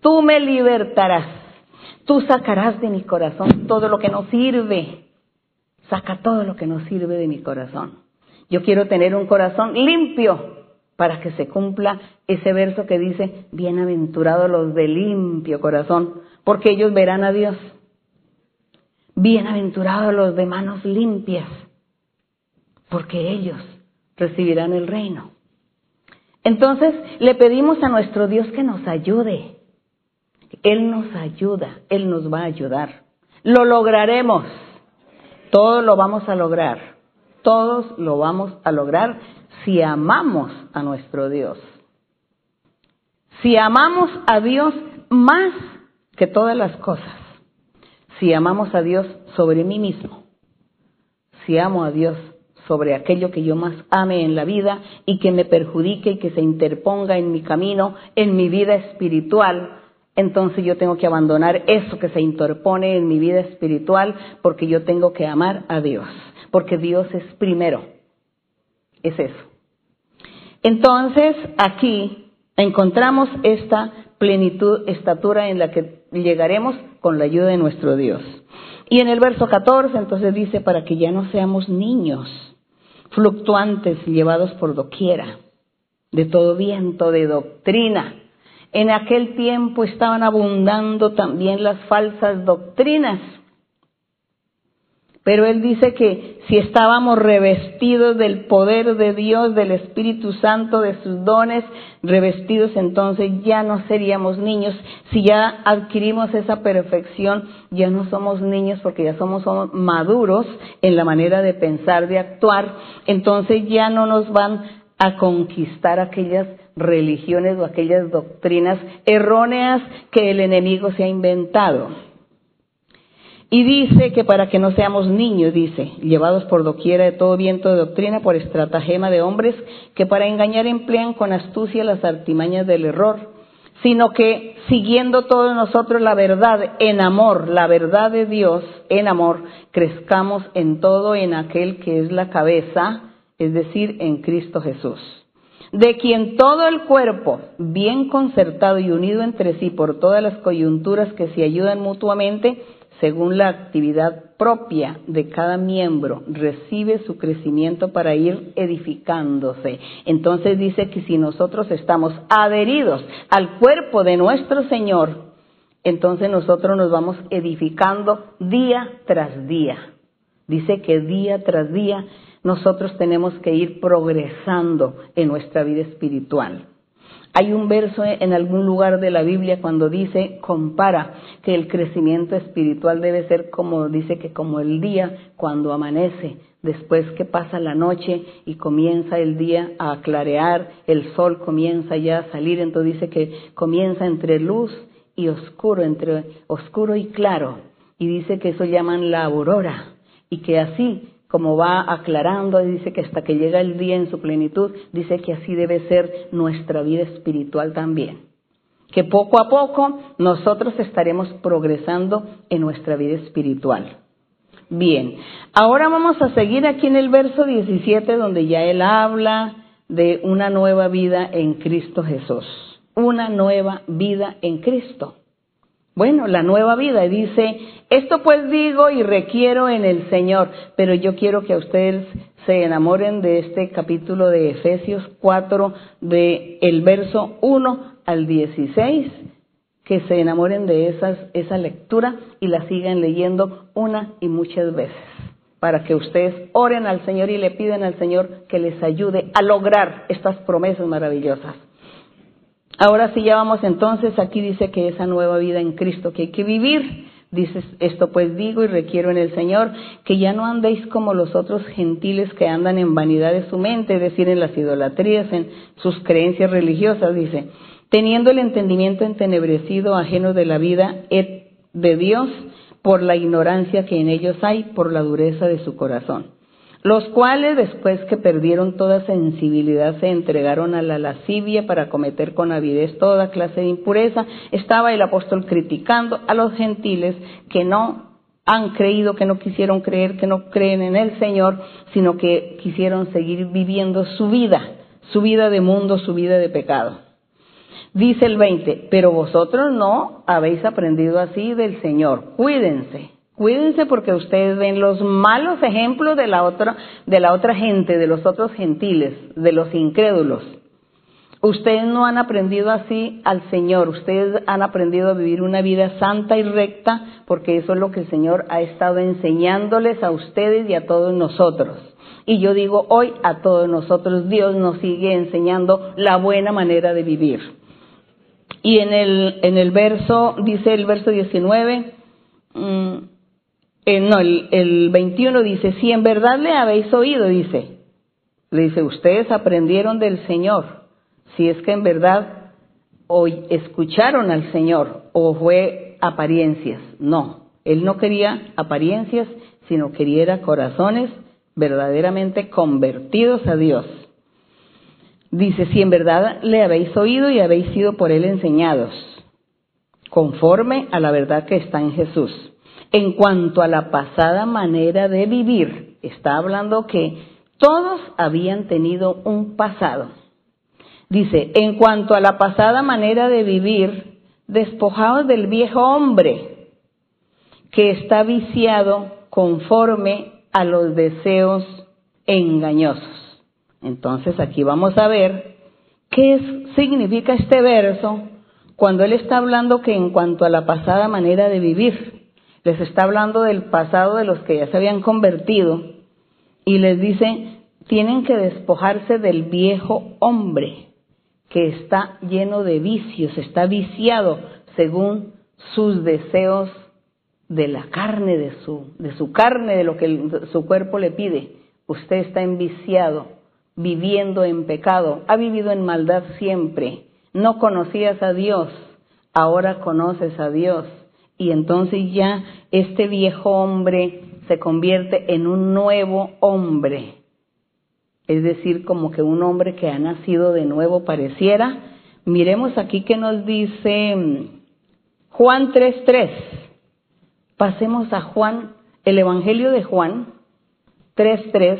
Tú me libertarás. Tú sacarás de mi corazón todo lo que no sirve. Saca todo lo que no sirve de mi corazón. Yo quiero tener un corazón limpio para que se cumpla ese verso que dice, bienaventurados los de limpio corazón, porque ellos verán a Dios. Bienaventurados los de manos limpias, porque ellos recibirán el reino. Entonces le pedimos a nuestro Dios que nos ayude. Él nos ayuda, Él nos va a ayudar. Lo lograremos. Todo lo vamos a lograr. Todos lo vamos a lograr si amamos a nuestro Dios. Si amamos a Dios más que todas las cosas. Si amamos a Dios sobre mí mismo. Si amo a Dios sobre aquello que yo más ame en la vida y que me perjudique y que se interponga en mi camino, en mi vida espiritual, entonces yo tengo que abandonar eso que se interpone en mi vida espiritual porque yo tengo que amar a Dios, porque Dios es primero. Es eso. Entonces aquí encontramos esta plenitud, estatura en la que llegaremos con la ayuda de nuestro Dios. Y en el verso 14 entonces dice, para que ya no seamos niños, fluctuantes, llevados por doquiera, de todo viento de doctrina. En aquel tiempo estaban abundando también las falsas doctrinas pero él dice que si estábamos revestidos del poder de Dios, del Espíritu Santo, de sus dones, revestidos entonces ya no seríamos niños. Si ya adquirimos esa perfección, ya no somos niños porque ya somos, maduros en la manera de pensar, de actuar. Entonces ya no nos van a conquistar aquellas religiones o aquellas doctrinas erróneas que el enemigo se ha inventado. Y dice que para que no seamos niños, dice, llevados por doquiera de todo viento de doctrina, por estratagema de hombres que para engañar emplean con astucia las artimañas del error, sino que siguiendo todos nosotros la verdad en amor, la verdad de Dios en amor, crezcamos en todo en aquel que es la cabeza, es decir, en Cristo Jesús. De quien todo el cuerpo, bien concertado y unido entre sí por todas las coyunturas que se ayudan mutuamente, según la actividad propia de cada miembro, recibe su crecimiento para ir edificándose. Entonces dice que si nosotros estamos adheridos al cuerpo de nuestro Señor, entonces nosotros nos vamos edificando día tras día. Dice que día tras día nosotros tenemos que ir progresando en nuestra vida espiritual. Hay un verso en algún lugar de la Biblia cuando dice, compara que el crecimiento espiritual debe ser como, dice que como el día cuando amanece, después que pasa la noche y comienza el día a clarear, el sol comienza ya a salir, entonces dice que comienza entre luz y oscuro, entre oscuro y claro, y dice que eso llaman la aurora, y que así como va aclarando, dice que hasta que llega el día en su plenitud, dice que así debe ser nuestra vida espiritual también. Que poco a poco nosotros estaremos progresando en nuestra vida espiritual. Bien, ahora vamos a seguir aquí en el verso 17 donde ya él habla de una nueva vida en Cristo Jesús. Una nueva vida en Cristo. Bueno, la nueva vida dice, esto pues digo y requiero en el Señor, pero yo quiero que ustedes se enamoren de este capítulo de Efesios 4, de el verso 1 al 16, que se enamoren de esas, esa lectura y la sigan leyendo una y muchas veces, para que ustedes oren al Señor y le piden al Señor que les ayude a lograr estas promesas maravillosas. Ahora sí ya vamos entonces, aquí dice que esa nueva vida en Cristo que hay que vivir. Dices, esto pues digo y requiero en el Señor, que ya no andéis como los otros gentiles que andan en vanidad de su mente, es decir, en las idolatrías, en sus creencias religiosas, dice, teniendo el entendimiento entenebrecido, ajeno de la vida de Dios, por la ignorancia que en ellos hay, por la dureza de su corazón los cuales después que perdieron toda sensibilidad se entregaron a la lascivia para cometer con avidez toda clase de impureza. Estaba el apóstol criticando a los gentiles que no han creído, que no quisieron creer, que no creen en el Señor, sino que quisieron seguir viviendo su vida, su vida de mundo, su vida de pecado. Dice el 20, pero vosotros no habéis aprendido así del Señor. Cuídense Cuídense porque ustedes ven los malos ejemplos de la otra, de la otra gente, de los otros gentiles, de los incrédulos. Ustedes no han aprendido así al Señor, ustedes han aprendido a vivir una vida santa y recta porque eso es lo que el Señor ha estado enseñándoles a ustedes y a todos nosotros. Y yo digo hoy a todos nosotros, Dios nos sigue enseñando la buena manera de vivir. Y en el, en el verso, dice el verso 19, mm, eh, no, el, el 21 dice, si en verdad le habéis oído, dice, le dice, ustedes aprendieron del Señor si es que en verdad hoy escucharon al Señor o fue apariencias. No, Él no quería apariencias, sino quería corazones verdaderamente convertidos a Dios. Dice, si en verdad le habéis oído y habéis sido por Él enseñados, conforme a la verdad que está en Jesús. En cuanto a la pasada manera de vivir, está hablando que todos habían tenido un pasado Dice, en cuanto a la pasada manera de vivir, despojados del viejo hombre que está viciado conforme a los deseos engañosos. Entonces aquí vamos a ver qué significa este verso cuando él está hablando que en cuanto a la pasada manera de vivir, les está hablando del pasado de los que ya se habían convertido y les dice, tienen que despojarse del viejo hombre que está lleno de vicios, está viciado según sus deseos de la carne, de su, de su carne, de lo que su cuerpo le pide. Usted está enviciado, viviendo en pecado, ha vivido en maldad siempre, no conocías a Dios, ahora conoces a Dios. Y entonces ya este viejo hombre se convierte en un nuevo hombre es decir, como que un hombre que ha nacido de nuevo pareciera. Miremos aquí que nos dice mm, Juan 3.3. Pasemos a Juan, el Evangelio de Juan 3.3,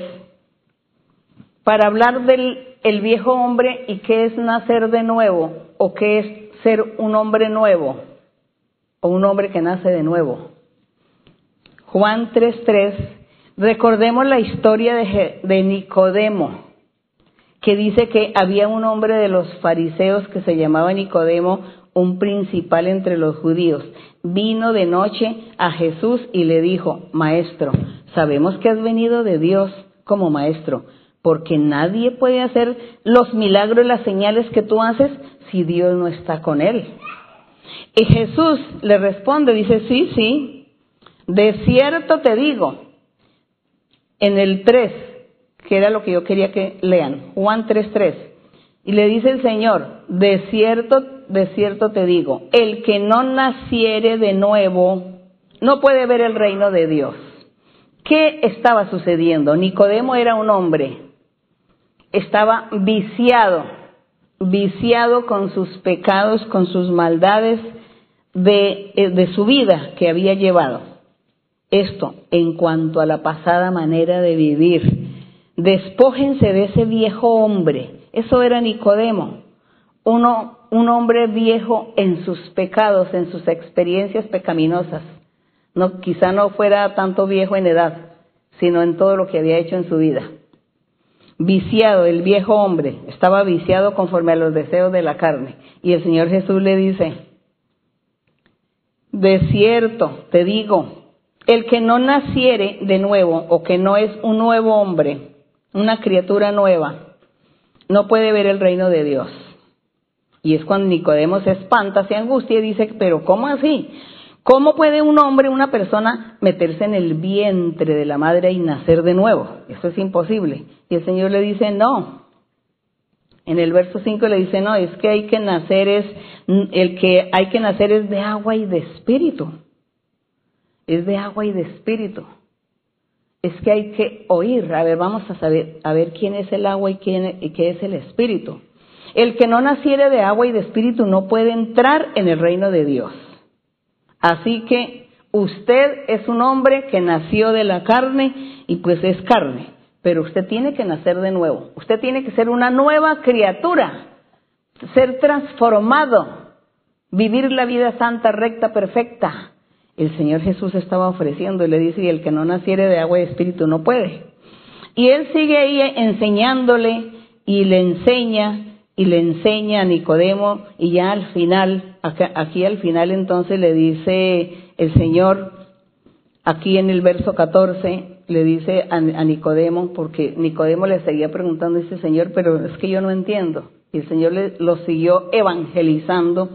para hablar del el viejo hombre y qué es nacer de nuevo o qué es ser un hombre nuevo o un hombre que nace de nuevo. Juan 3.3 Recordemos la historia de, Nicodemo, que dice que había un hombre de los fariseos que se llamaba Nicodemo, un principal entre los judíos. Vino de noche a Jesús y le dijo, Maestro, sabemos que has venido de Dios como maestro, porque nadie puede hacer los milagros y las señales que tú haces si Dios no está con él. Y Jesús le responde, dice, sí, sí, de cierto te digo, en el 3, que era lo que yo quería que lean, Juan 3:3. Y le dice el Señor, de cierto, de cierto te digo, el que no naciere de nuevo no puede ver el reino de Dios. ¿Qué estaba sucediendo? Nicodemo era un hombre, estaba viciado, viciado con sus pecados, con sus maldades de, eh, de su vida que había llevado esto en cuanto a la pasada manera de vivir. Despójense de ese viejo hombre. Eso era Nicodemo. Uno, un hombre viejo en sus pecados, en sus experiencias pecaminosas. No, quizá no fuera tanto viejo en edad, sino en todo lo que había hecho en su vida. Viciado, el viejo hombre, estaba viciado conforme a los deseos de la carne. Y el Señor Jesús le dice, de cierto, te digo, el que no naciere de nuevo o que no es un nuevo hombre, una criatura nueva, no puede ver el reino de Dios. Y es cuando Nicodemo se espanta, se angustia y dice, pero ¿cómo así? ¿Cómo puede un hombre, una persona, meterse en el vientre de la madre y nacer de nuevo? Eso es imposible. Y el Señor le dice, no. En el verso 5 le dice, no, es que hay que nacer es, el que hay que nacer es de agua y de espíritu es de agua y de espíritu. Es que hay que oír, a ver, vamos a saber, a ver quién es el agua y quién y qué es el espíritu. El que no naciere de agua y de espíritu no puede entrar en el reino de Dios. Así que usted es un hombre que nació de la carne y pues es carne, pero usted tiene que nacer de nuevo. Usted tiene que ser una nueva criatura, ser transformado, vivir la vida santa, recta, perfecta, el Señor Jesús estaba ofreciendo y le dice, y el que no naciere de agua y espíritu no puede. Y él sigue ahí enseñándole y le enseña y le enseña a Nicodemo y ya al final, aquí al final entonces le dice el Señor, aquí en el verso 14, le dice a, Nicodemo, porque Nicodemo le seguía preguntando, dice Señor, pero es que yo no entiendo. Y el Señor le, lo siguió evangelizando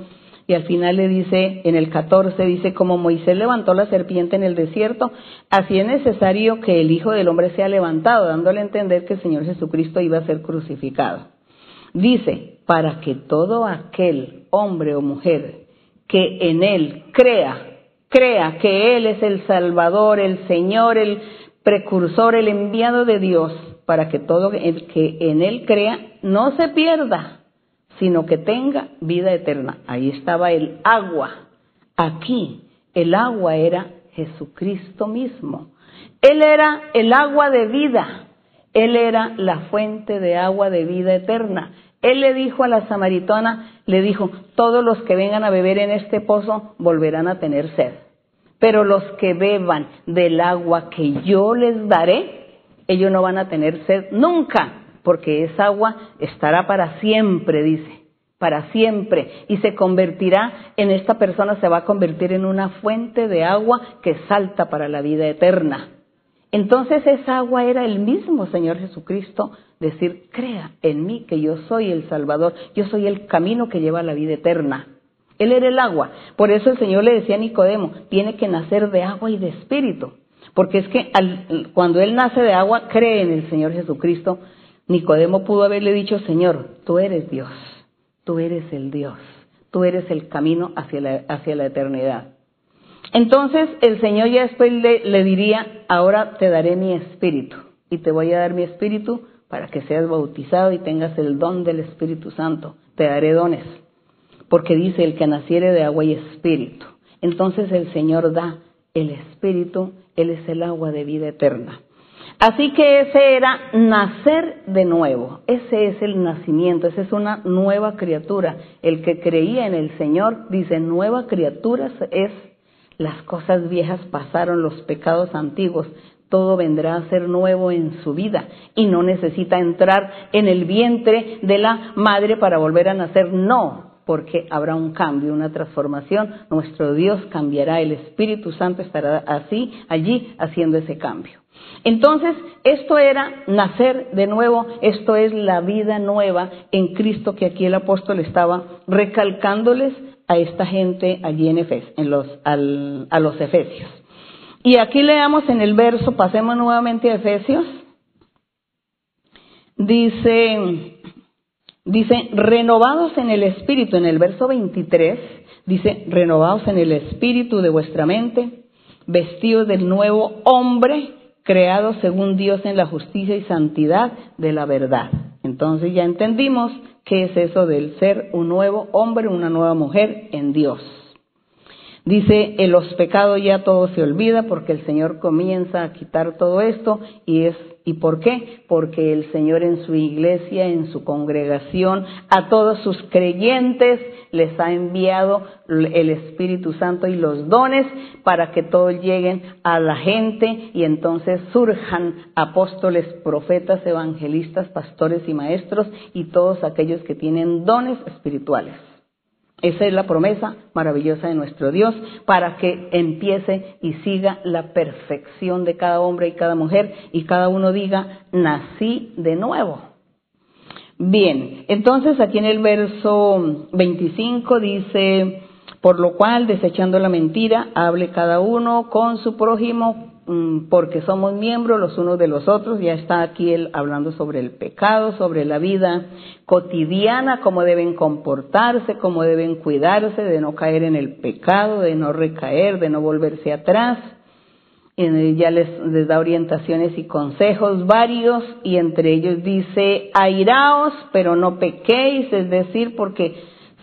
y al final le dice, en el 14, dice, como Moisés levantó la serpiente en el desierto, así es necesario que el Hijo del Hombre sea levantado, dándole a entender que el Señor Jesucristo iba a ser crucificado. Dice, para que todo aquel hombre o mujer que en Él crea, crea que Él es el Salvador, el Señor, el precursor, el enviado de Dios, para que todo el que en Él crea no se pierda, sino que tenga vida eterna. Ahí estaba el agua. Aquí el agua era Jesucristo mismo. Él era el agua de vida. Él era la fuente de agua de vida eterna. Él le dijo a la samaritana, le dijo, todos los que vengan a beber en este pozo volverán a tener sed. Pero los que beban del agua que yo les daré, ellos no van a tener sed nunca porque esa agua estará para siempre, dice, para siempre, y se convertirá en esta persona, se va a convertir en una fuente de agua que salta para la vida eterna. Entonces esa agua era el mismo Señor Jesucristo, decir, crea en mí que yo soy el Salvador, yo soy el camino que lleva a la vida eterna. Él era el agua. Por eso el Señor le decía a Nicodemo, tiene que nacer de agua y de espíritu. Porque es que cuando Él nace de agua, cree en el Señor Jesucristo, Nicodemo pudo haberle dicho, Señor, tú eres Dios, tú eres el Dios, tú eres el camino hacia la, hacia la eternidad. Entonces el Señor ya después le, diría, ahora te daré mi espíritu y te voy a dar mi espíritu para que seas bautizado y tengas el don del Espíritu Santo. Te daré dones, porque dice el que naciere de agua y espíritu. Entonces el Señor da el espíritu, Él es el agua de vida eterna. Así que ese era nacer de nuevo, ese es el nacimiento, esa es una nueva criatura. El que creía en el Señor dice, nueva criatura es las cosas viejas pasaron, los pecados antiguos, todo vendrá a ser nuevo en su vida y no necesita entrar en el vientre de la madre para volver a nacer, no, porque habrá un cambio, una transformación, nuestro Dios cambiará, el Espíritu Santo estará así, allí haciendo ese cambio. Entonces, esto era nacer de nuevo, esto es la vida nueva en Cristo que aquí el apóstol estaba recalcándoles a esta gente allí en Efes, en los, a los Efesios. Y aquí leamos en el verso, pasemos nuevamente a Efesios, dice, dice, renovados en el Espíritu, en el verso 23, dice, renovados en el Espíritu de vuestra mente, vestidos del nuevo hombre, creado según Dios en la justicia y santidad de la verdad. Entonces ya entendimos qué es eso del ser un nuevo hombre, una nueva mujer en Dios. Dice, en los pecados ya todo se olvida porque el Señor comienza a quitar todo esto y es ¿Y por qué? Porque el Señor en su iglesia, en su congregación, a todos sus creyentes les ha enviado el Espíritu Santo y los dones para que todos lleguen a la gente y entonces surjan apóstoles, profetas, evangelistas, pastores y maestros y todos aquellos que tienen dones espirituales. Esa es la promesa maravillosa de nuestro Dios para que empiece y siga la perfección de cada hombre y cada mujer y cada uno diga, nací de nuevo. Bien, entonces aquí en el verso 25 dice, por lo cual, desechando la mentira, hable cada uno con su prójimo porque somos miembros los unos de los otros, ya está aquí él hablando sobre el pecado, sobre la vida cotidiana, cómo deben comportarse, cómo deben cuidarse de no caer en el pecado, de no recaer, de no volverse atrás. Ya les, les da orientaciones y consejos varios y entre ellos dice, airaos, pero no pequéis, es decir, porque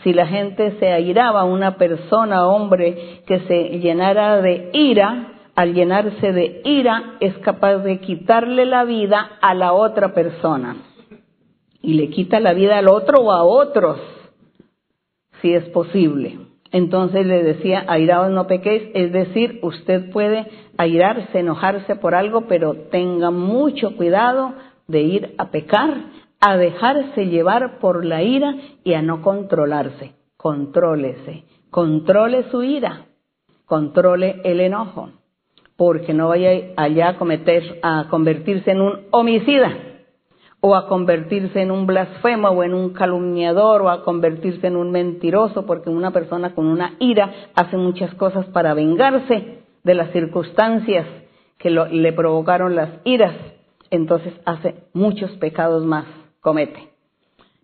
si la gente se airaba, una persona, hombre, que se llenara de ira, al llenarse de ira, es capaz de quitarle la vida a la otra persona. Y le quita la vida al otro o a otros, si es posible. Entonces le decía, airaos no pequéis, es decir, usted puede airarse, enojarse por algo, pero tenga mucho cuidado de ir a pecar a dejarse llevar por la ira y a no controlarse. Contrólese, controle su ira, controle el enojo, porque no vaya allá a cometer, a convertirse en un homicida o a convertirse en un blasfemo o en un calumniador o a convertirse en un mentiroso, porque una persona con una ira hace muchas cosas para vengarse de las circunstancias que le provocaron las iras, entonces hace muchos pecados más, comete,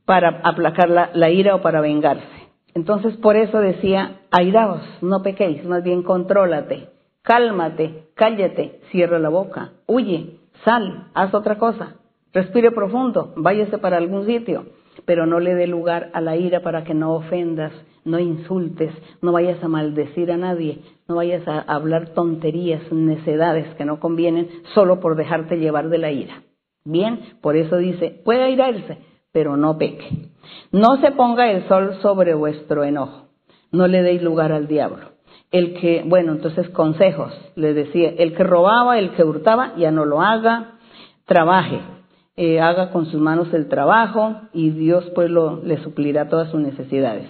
para aplacar la, la ira o para vengarse. Entonces por eso decía, airaos, no pequéis, más bien contrólate, cálmate, cállate, cierra la boca, huye, sal, haz otra cosa, respire profundo, váyase para algún sitio, pero no le dé lugar a la ira para que no ofendas, no insultes, no vayas a maldecir a nadie, no vayas a hablar tonterías, necedades que no convienen solo por dejarte llevar de la ira. Bien, por eso dice, puede airarse, pero no peque. No se ponga el sol sobre vuestro enojo, no le deis lugar al diablo. El que, bueno, entonces consejos, le decía, el que robaba, el que hurtaba, ya no lo haga, trabaje, eh, haga con sus manos el trabajo y Dios pues lo, le suplirá todas sus necesidades.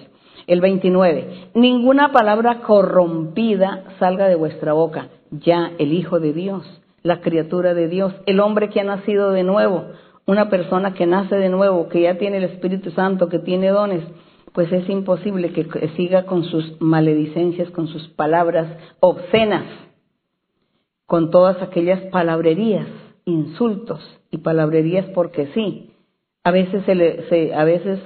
El 29. Ninguna palabra corrompida salga de vuestra boca. Ya el Hijo de Dios, la criatura de Dios, el hombre que ha nacido de nuevo, una persona que nace de nuevo, que ya tiene el Espíritu Santo, que tiene dones, pues es imposible que siga con sus maledicencias, con sus palabras obscenas, con todas aquellas palabrerías, insultos y palabrerías porque sí. A veces, se se, a veces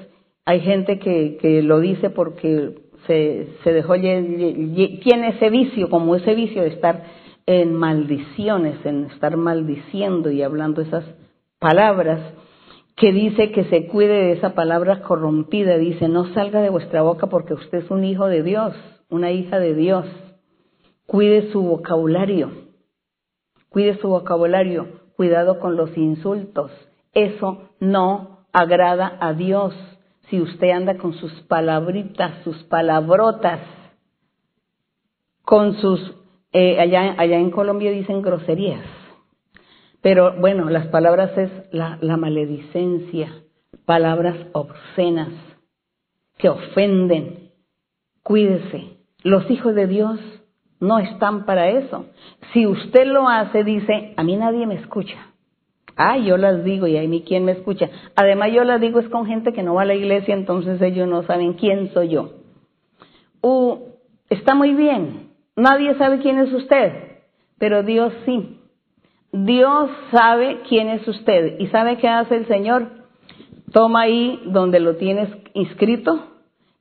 hay gente que, lo dice porque se, dejó, tiene ese vicio, como ese vicio de estar en maldiciones, en estar maldiciendo y hablando esas palabras, que dice que se cuide de esa palabra corrompida, dice, no salga de vuestra boca porque usted es un hijo de Dios, una hija de Dios. Cuide su vocabulario, cuide su vocabulario, cuidado con los insultos, eso no agrada a Dios. Si usted anda con sus palabritas, sus palabrotas, con sus, eh, allá, allá en Colombia dicen groserías, pero bueno, las palabras es la, la maledicencia, palabras obscenas que ofenden. Cuídese, los hijos de Dios no están para eso. Si usted lo hace, dice, a mí nadie me escucha. Ah, yo las digo y a mí quién me escucha. Además yo las digo es con gente que no va a la iglesia, entonces ellos no saben quién soy yo. Uh, está muy bien, nadie sabe quién es usted, pero Dios sí. Dios sabe quién es usted y sabe qué hace el Señor. Toma ahí donde lo tienes inscrito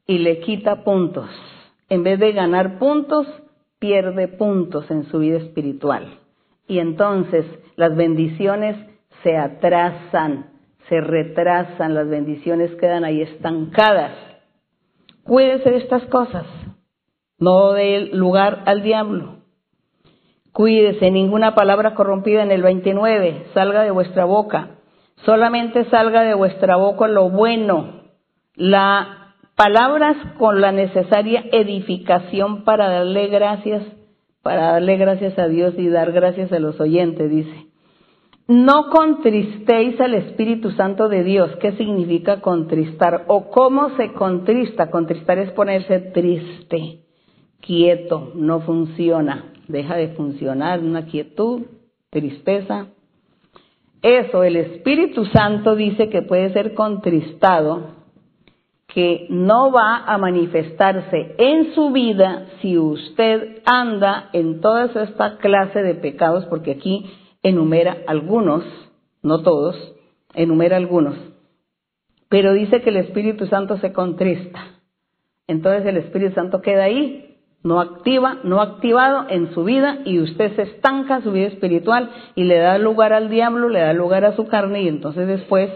y le quita puntos. En vez de ganar puntos, pierde puntos en su vida espiritual. Y entonces las bendiciones se atrasan, se retrasan, las bendiciones quedan ahí estancadas. Cuídese de estas cosas, no dé lugar al diablo. Cuídese, ninguna palabra corrompida en el 29 salga de vuestra boca, solamente salga de vuestra boca lo bueno, las palabras con la necesaria edificación para darle gracias, para darle gracias a Dios y dar gracias a los oyentes, dice. No contristéis al Espíritu Santo de Dios. ¿Qué significa contristar? ¿O cómo se contrista? Contristar es ponerse triste, quieto, no funciona, deja de funcionar, una quietud, tristeza. Eso, el Espíritu Santo dice que puede ser contristado, que no va a manifestarse en su vida si usted anda en toda esta clase de pecados, porque aquí enumera algunos, no todos, enumera algunos, pero dice que el Espíritu Santo se contrista. Entonces el Espíritu Santo queda ahí, no activa, no activado en su vida y usted se estanca su vida espiritual y le da lugar al diablo, le da lugar a su carne y entonces después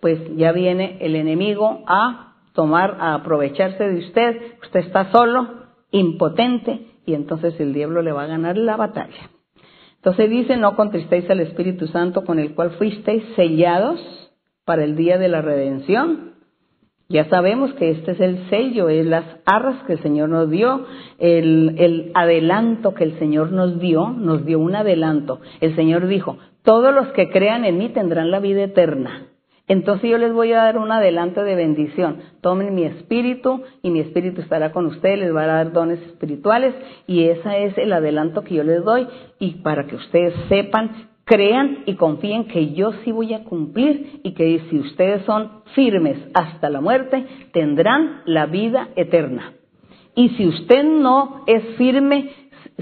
pues ya viene el enemigo a tomar, a aprovecharse de usted, usted está solo, impotente y entonces el diablo le va a ganar la batalla. Entonces dice, no contristéis al Espíritu Santo con el cual fuisteis sellados para el día de la redención. Ya sabemos que este es el sello, es las arras que el Señor nos dio, el, el adelanto que el Señor nos dio, nos dio un adelanto. El Señor dijo, todos los que crean en mí tendrán la vida eterna. Entonces yo les voy a dar un adelanto de bendición. Tomen mi espíritu y mi espíritu estará con ustedes, les va a dar dones espirituales y ese es el adelanto que yo les doy y para que ustedes sepan, crean y confíen que yo sí voy a cumplir y que si ustedes son firmes hasta la muerte, tendrán la vida eterna. Y si usted no es firme,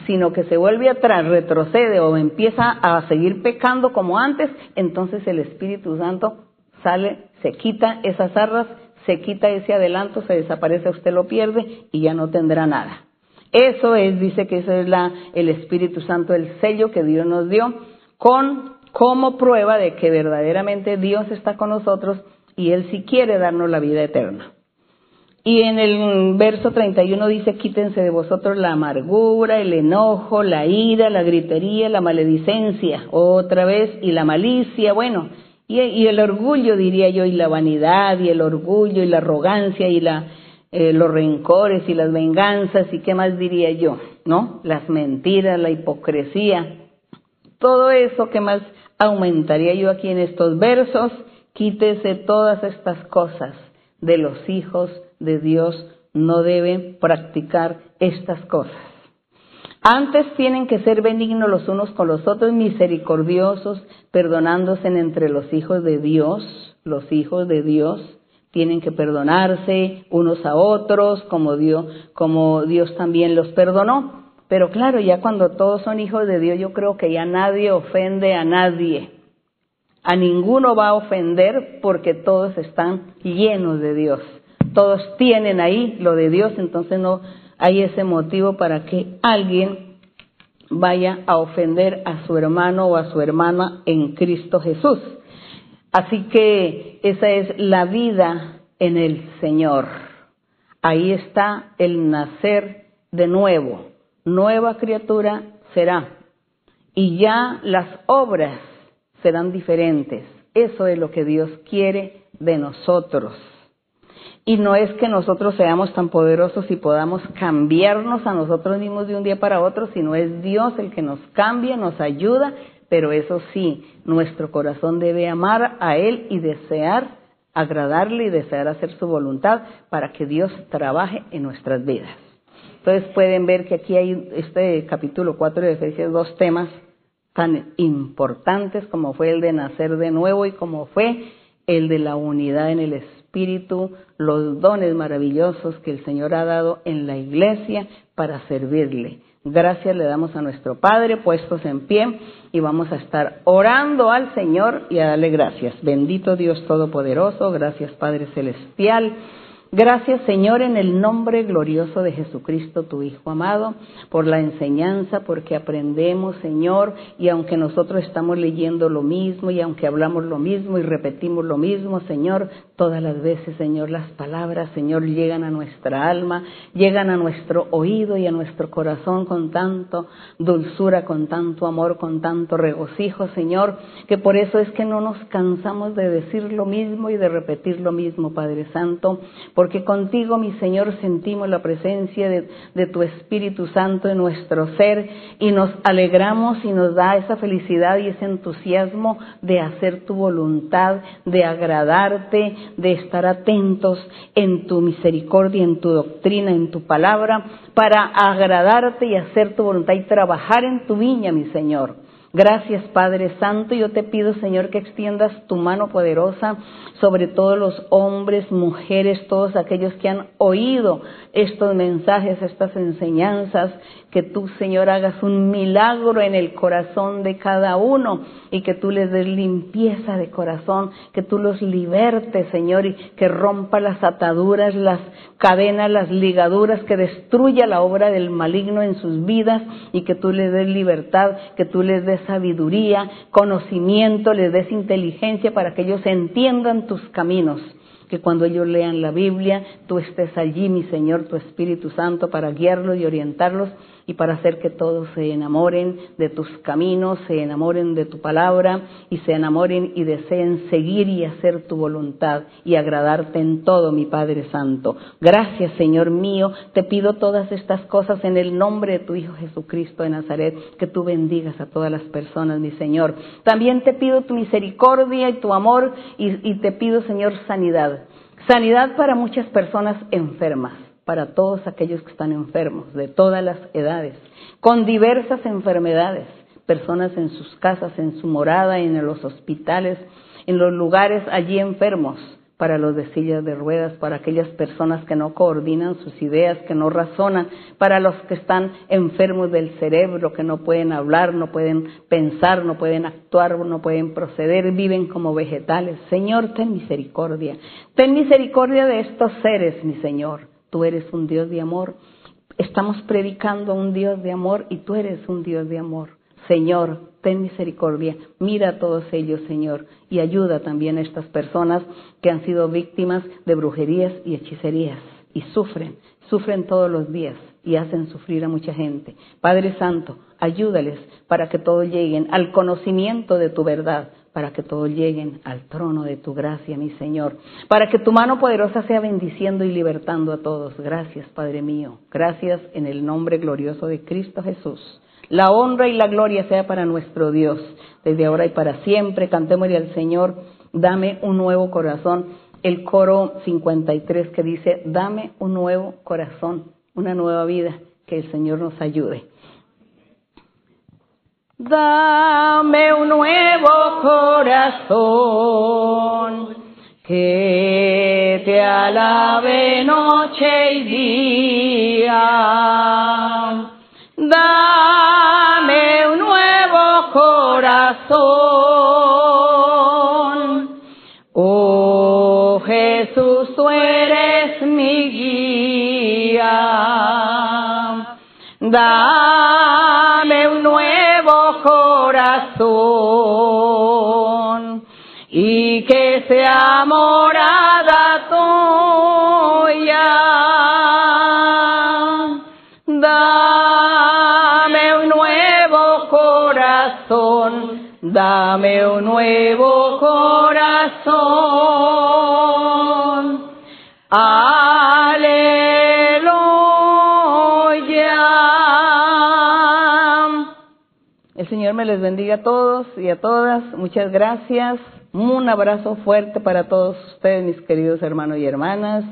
sino que se vuelve atrás, retrocede o empieza a seguir pecando como antes, entonces el Espíritu Santo sale, se quita esas arras, se quita ese adelanto, se desaparece, usted lo pierde y ya no tendrá nada. Eso es, dice que eso es la, el Espíritu Santo, el sello que Dios nos dio, con, como prueba de que verdaderamente Dios está con nosotros y Él sí quiere darnos la vida eterna. Y en el verso 31 dice, quítense de vosotros la amargura, el enojo, la ira, la gritería, la maledicencia, otra vez, y la malicia, bueno, y, el orgullo, diría yo, y la vanidad, y el orgullo, y la arrogancia, y la, eh, los rencores, y las venganzas, y qué más diría yo, ¿no? Las mentiras, la hipocresía, todo eso que más aumentaría yo aquí en estos versos, quítese todas estas cosas de los hijos de Dios, no deben practicar estas cosas. Antes tienen que ser benignos los unos con los otros, misericordiosos, perdonándose entre los hijos de Dios. Los hijos de Dios tienen que perdonarse unos a otros, como Dios, como Dios también los perdonó. Pero claro, ya cuando todos son hijos de Dios, yo creo que ya nadie ofende a nadie. A ninguno va a ofender porque todos están llenos de Dios. Todos tienen ahí lo de Dios, entonces no hay ese motivo para que alguien vaya a ofender a su hermano o a su hermana en Cristo Jesús. Así que esa es la vida en el Señor. Ahí está el nacer de nuevo. Nueva criatura será. Y ya las obras serán diferentes. Eso es lo que Dios quiere de nosotros. Y no es que nosotros seamos tan poderosos y podamos cambiarnos a nosotros mismos de un día para otro, sino es Dios el que nos cambia, nos ayuda, pero eso sí, nuestro corazón debe amar a Él y desear agradarle y desear hacer su voluntad para que Dios trabaje en nuestras vidas. Entonces pueden ver que aquí hay este capítulo 4 de Efesios dos temas tan importantes como fue el de nacer de nuevo y como fue el de la unidad en el Espíritu los dones maravillosos que el Señor ha dado en la iglesia para servirle. Gracias le damos a nuestro Padre puestos en pie y vamos a estar orando al Señor y a darle gracias. Bendito Dios Todopoderoso, gracias Padre Celestial. Gracias Señor en el nombre glorioso de Jesucristo, tu Hijo amado, por la enseñanza, porque aprendemos Señor, y aunque nosotros estamos leyendo lo mismo y aunque hablamos lo mismo y repetimos lo mismo, Señor, todas las veces Señor las palabras, Señor, llegan a nuestra alma, llegan a nuestro oído y a nuestro corazón con tanto dulzura, con tanto amor, con tanto regocijo, Señor, que por eso es que no nos cansamos de decir lo mismo y de repetir lo mismo, Padre Santo porque contigo, mi Señor, sentimos la presencia de, tu Espíritu Santo en nuestro ser y nos alegramos y nos da esa felicidad y ese entusiasmo de hacer tu voluntad, de agradarte, de estar atentos en tu misericordia, en tu doctrina, en tu palabra, para agradarte y hacer tu voluntad y trabajar en tu viña, mi Señor. Gracias, Padre Santo. Yo te pido, Señor, que extiendas tu mano poderosa sobre todos los hombres, mujeres, todos aquellos que han oído estos mensajes, estas enseñanzas, que tú, Señor, hagas un milagro en el corazón de cada uno y que tú les des limpieza de corazón, que tú los libertes, Señor, y que rompa las ataduras, las cadenas, las ligaduras, que destruya la obra del maligno en sus vidas y que tú les des libertad, que tú les des sabiduría, conocimiento, les des inteligencia para que ellos entiendan tus caminos. Que cuando ellos lean la Biblia, tú estés allí, mi Señor, tu Espíritu Santo, para guiarlos y orientarlos y para hacer que todos se enamoren de tus caminos, se enamoren de tu palabra y se enamoren y deseen seguir y hacer tu voluntad y agradarte en todo, mi Padre Santo. Gracias, Señor mío, te pido todas estas cosas en el nombre de tu Hijo Jesucristo de Nazaret, que tú bendigas a todas las personas, mi Señor. También te pido tu misericordia y tu amor y, y te pido, Señor, sanidad. Sanidad para muchas personas enfermas para todos aquellos que están enfermos, de todas las edades, con diversas enfermedades, personas en sus casas, en su morada, en los hospitales, en los lugares allí enfermos, para los de sillas de ruedas, para aquellas personas que no coordinan sus ideas, que no razonan, para los que están enfermos del cerebro, que no pueden hablar, no pueden pensar, no pueden actuar, no pueden proceder, viven como vegetales. Señor, ten misericordia. Ten misericordia de estos seres, mi Señor tú eres un Dios de amor. Estamos predicando a un Dios de amor y tú eres un Dios de amor. Señor, ten misericordia, mira a todos ellos, Señor, y ayuda también a estas personas que han sido víctimas de brujerías y hechicerías y sufren, sufren todos los días y hacen sufrir a mucha gente. Padre Santo, ayúdales para que todos lleguen al conocimiento de tu verdad, para que todos lleguen al trono de tu gracia, mi Señor, para que tu mano poderosa sea bendiciendo y libertando a todos. Gracias, Padre mío. Gracias en el nombre glorioso de Cristo Jesús. La honra y la gloria sea para nuestro Dios, desde ahora y para siempre. Cantémosle al Señor, dame un nuevo corazón. El coro 53 que dice, dame un nuevo corazón, una nueva vida, que el Señor nos ayude. Dame un nuevo corazón que te alabe noche y día. Dame un nuevo corazón. Oh Jesús, tú eres mi guía. Dame y que sea morada tuya. Dame un nuevo corazón, dame un nuevo corazón. Señor me les bendiga a todos y a todas. Muchas gracias. Un abrazo fuerte para todos ustedes, mis queridos hermanos y hermanas.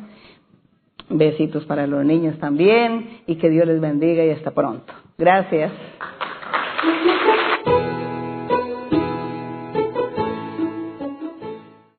Besitos para los niños también y que Dios les bendiga y hasta pronto. Gracias.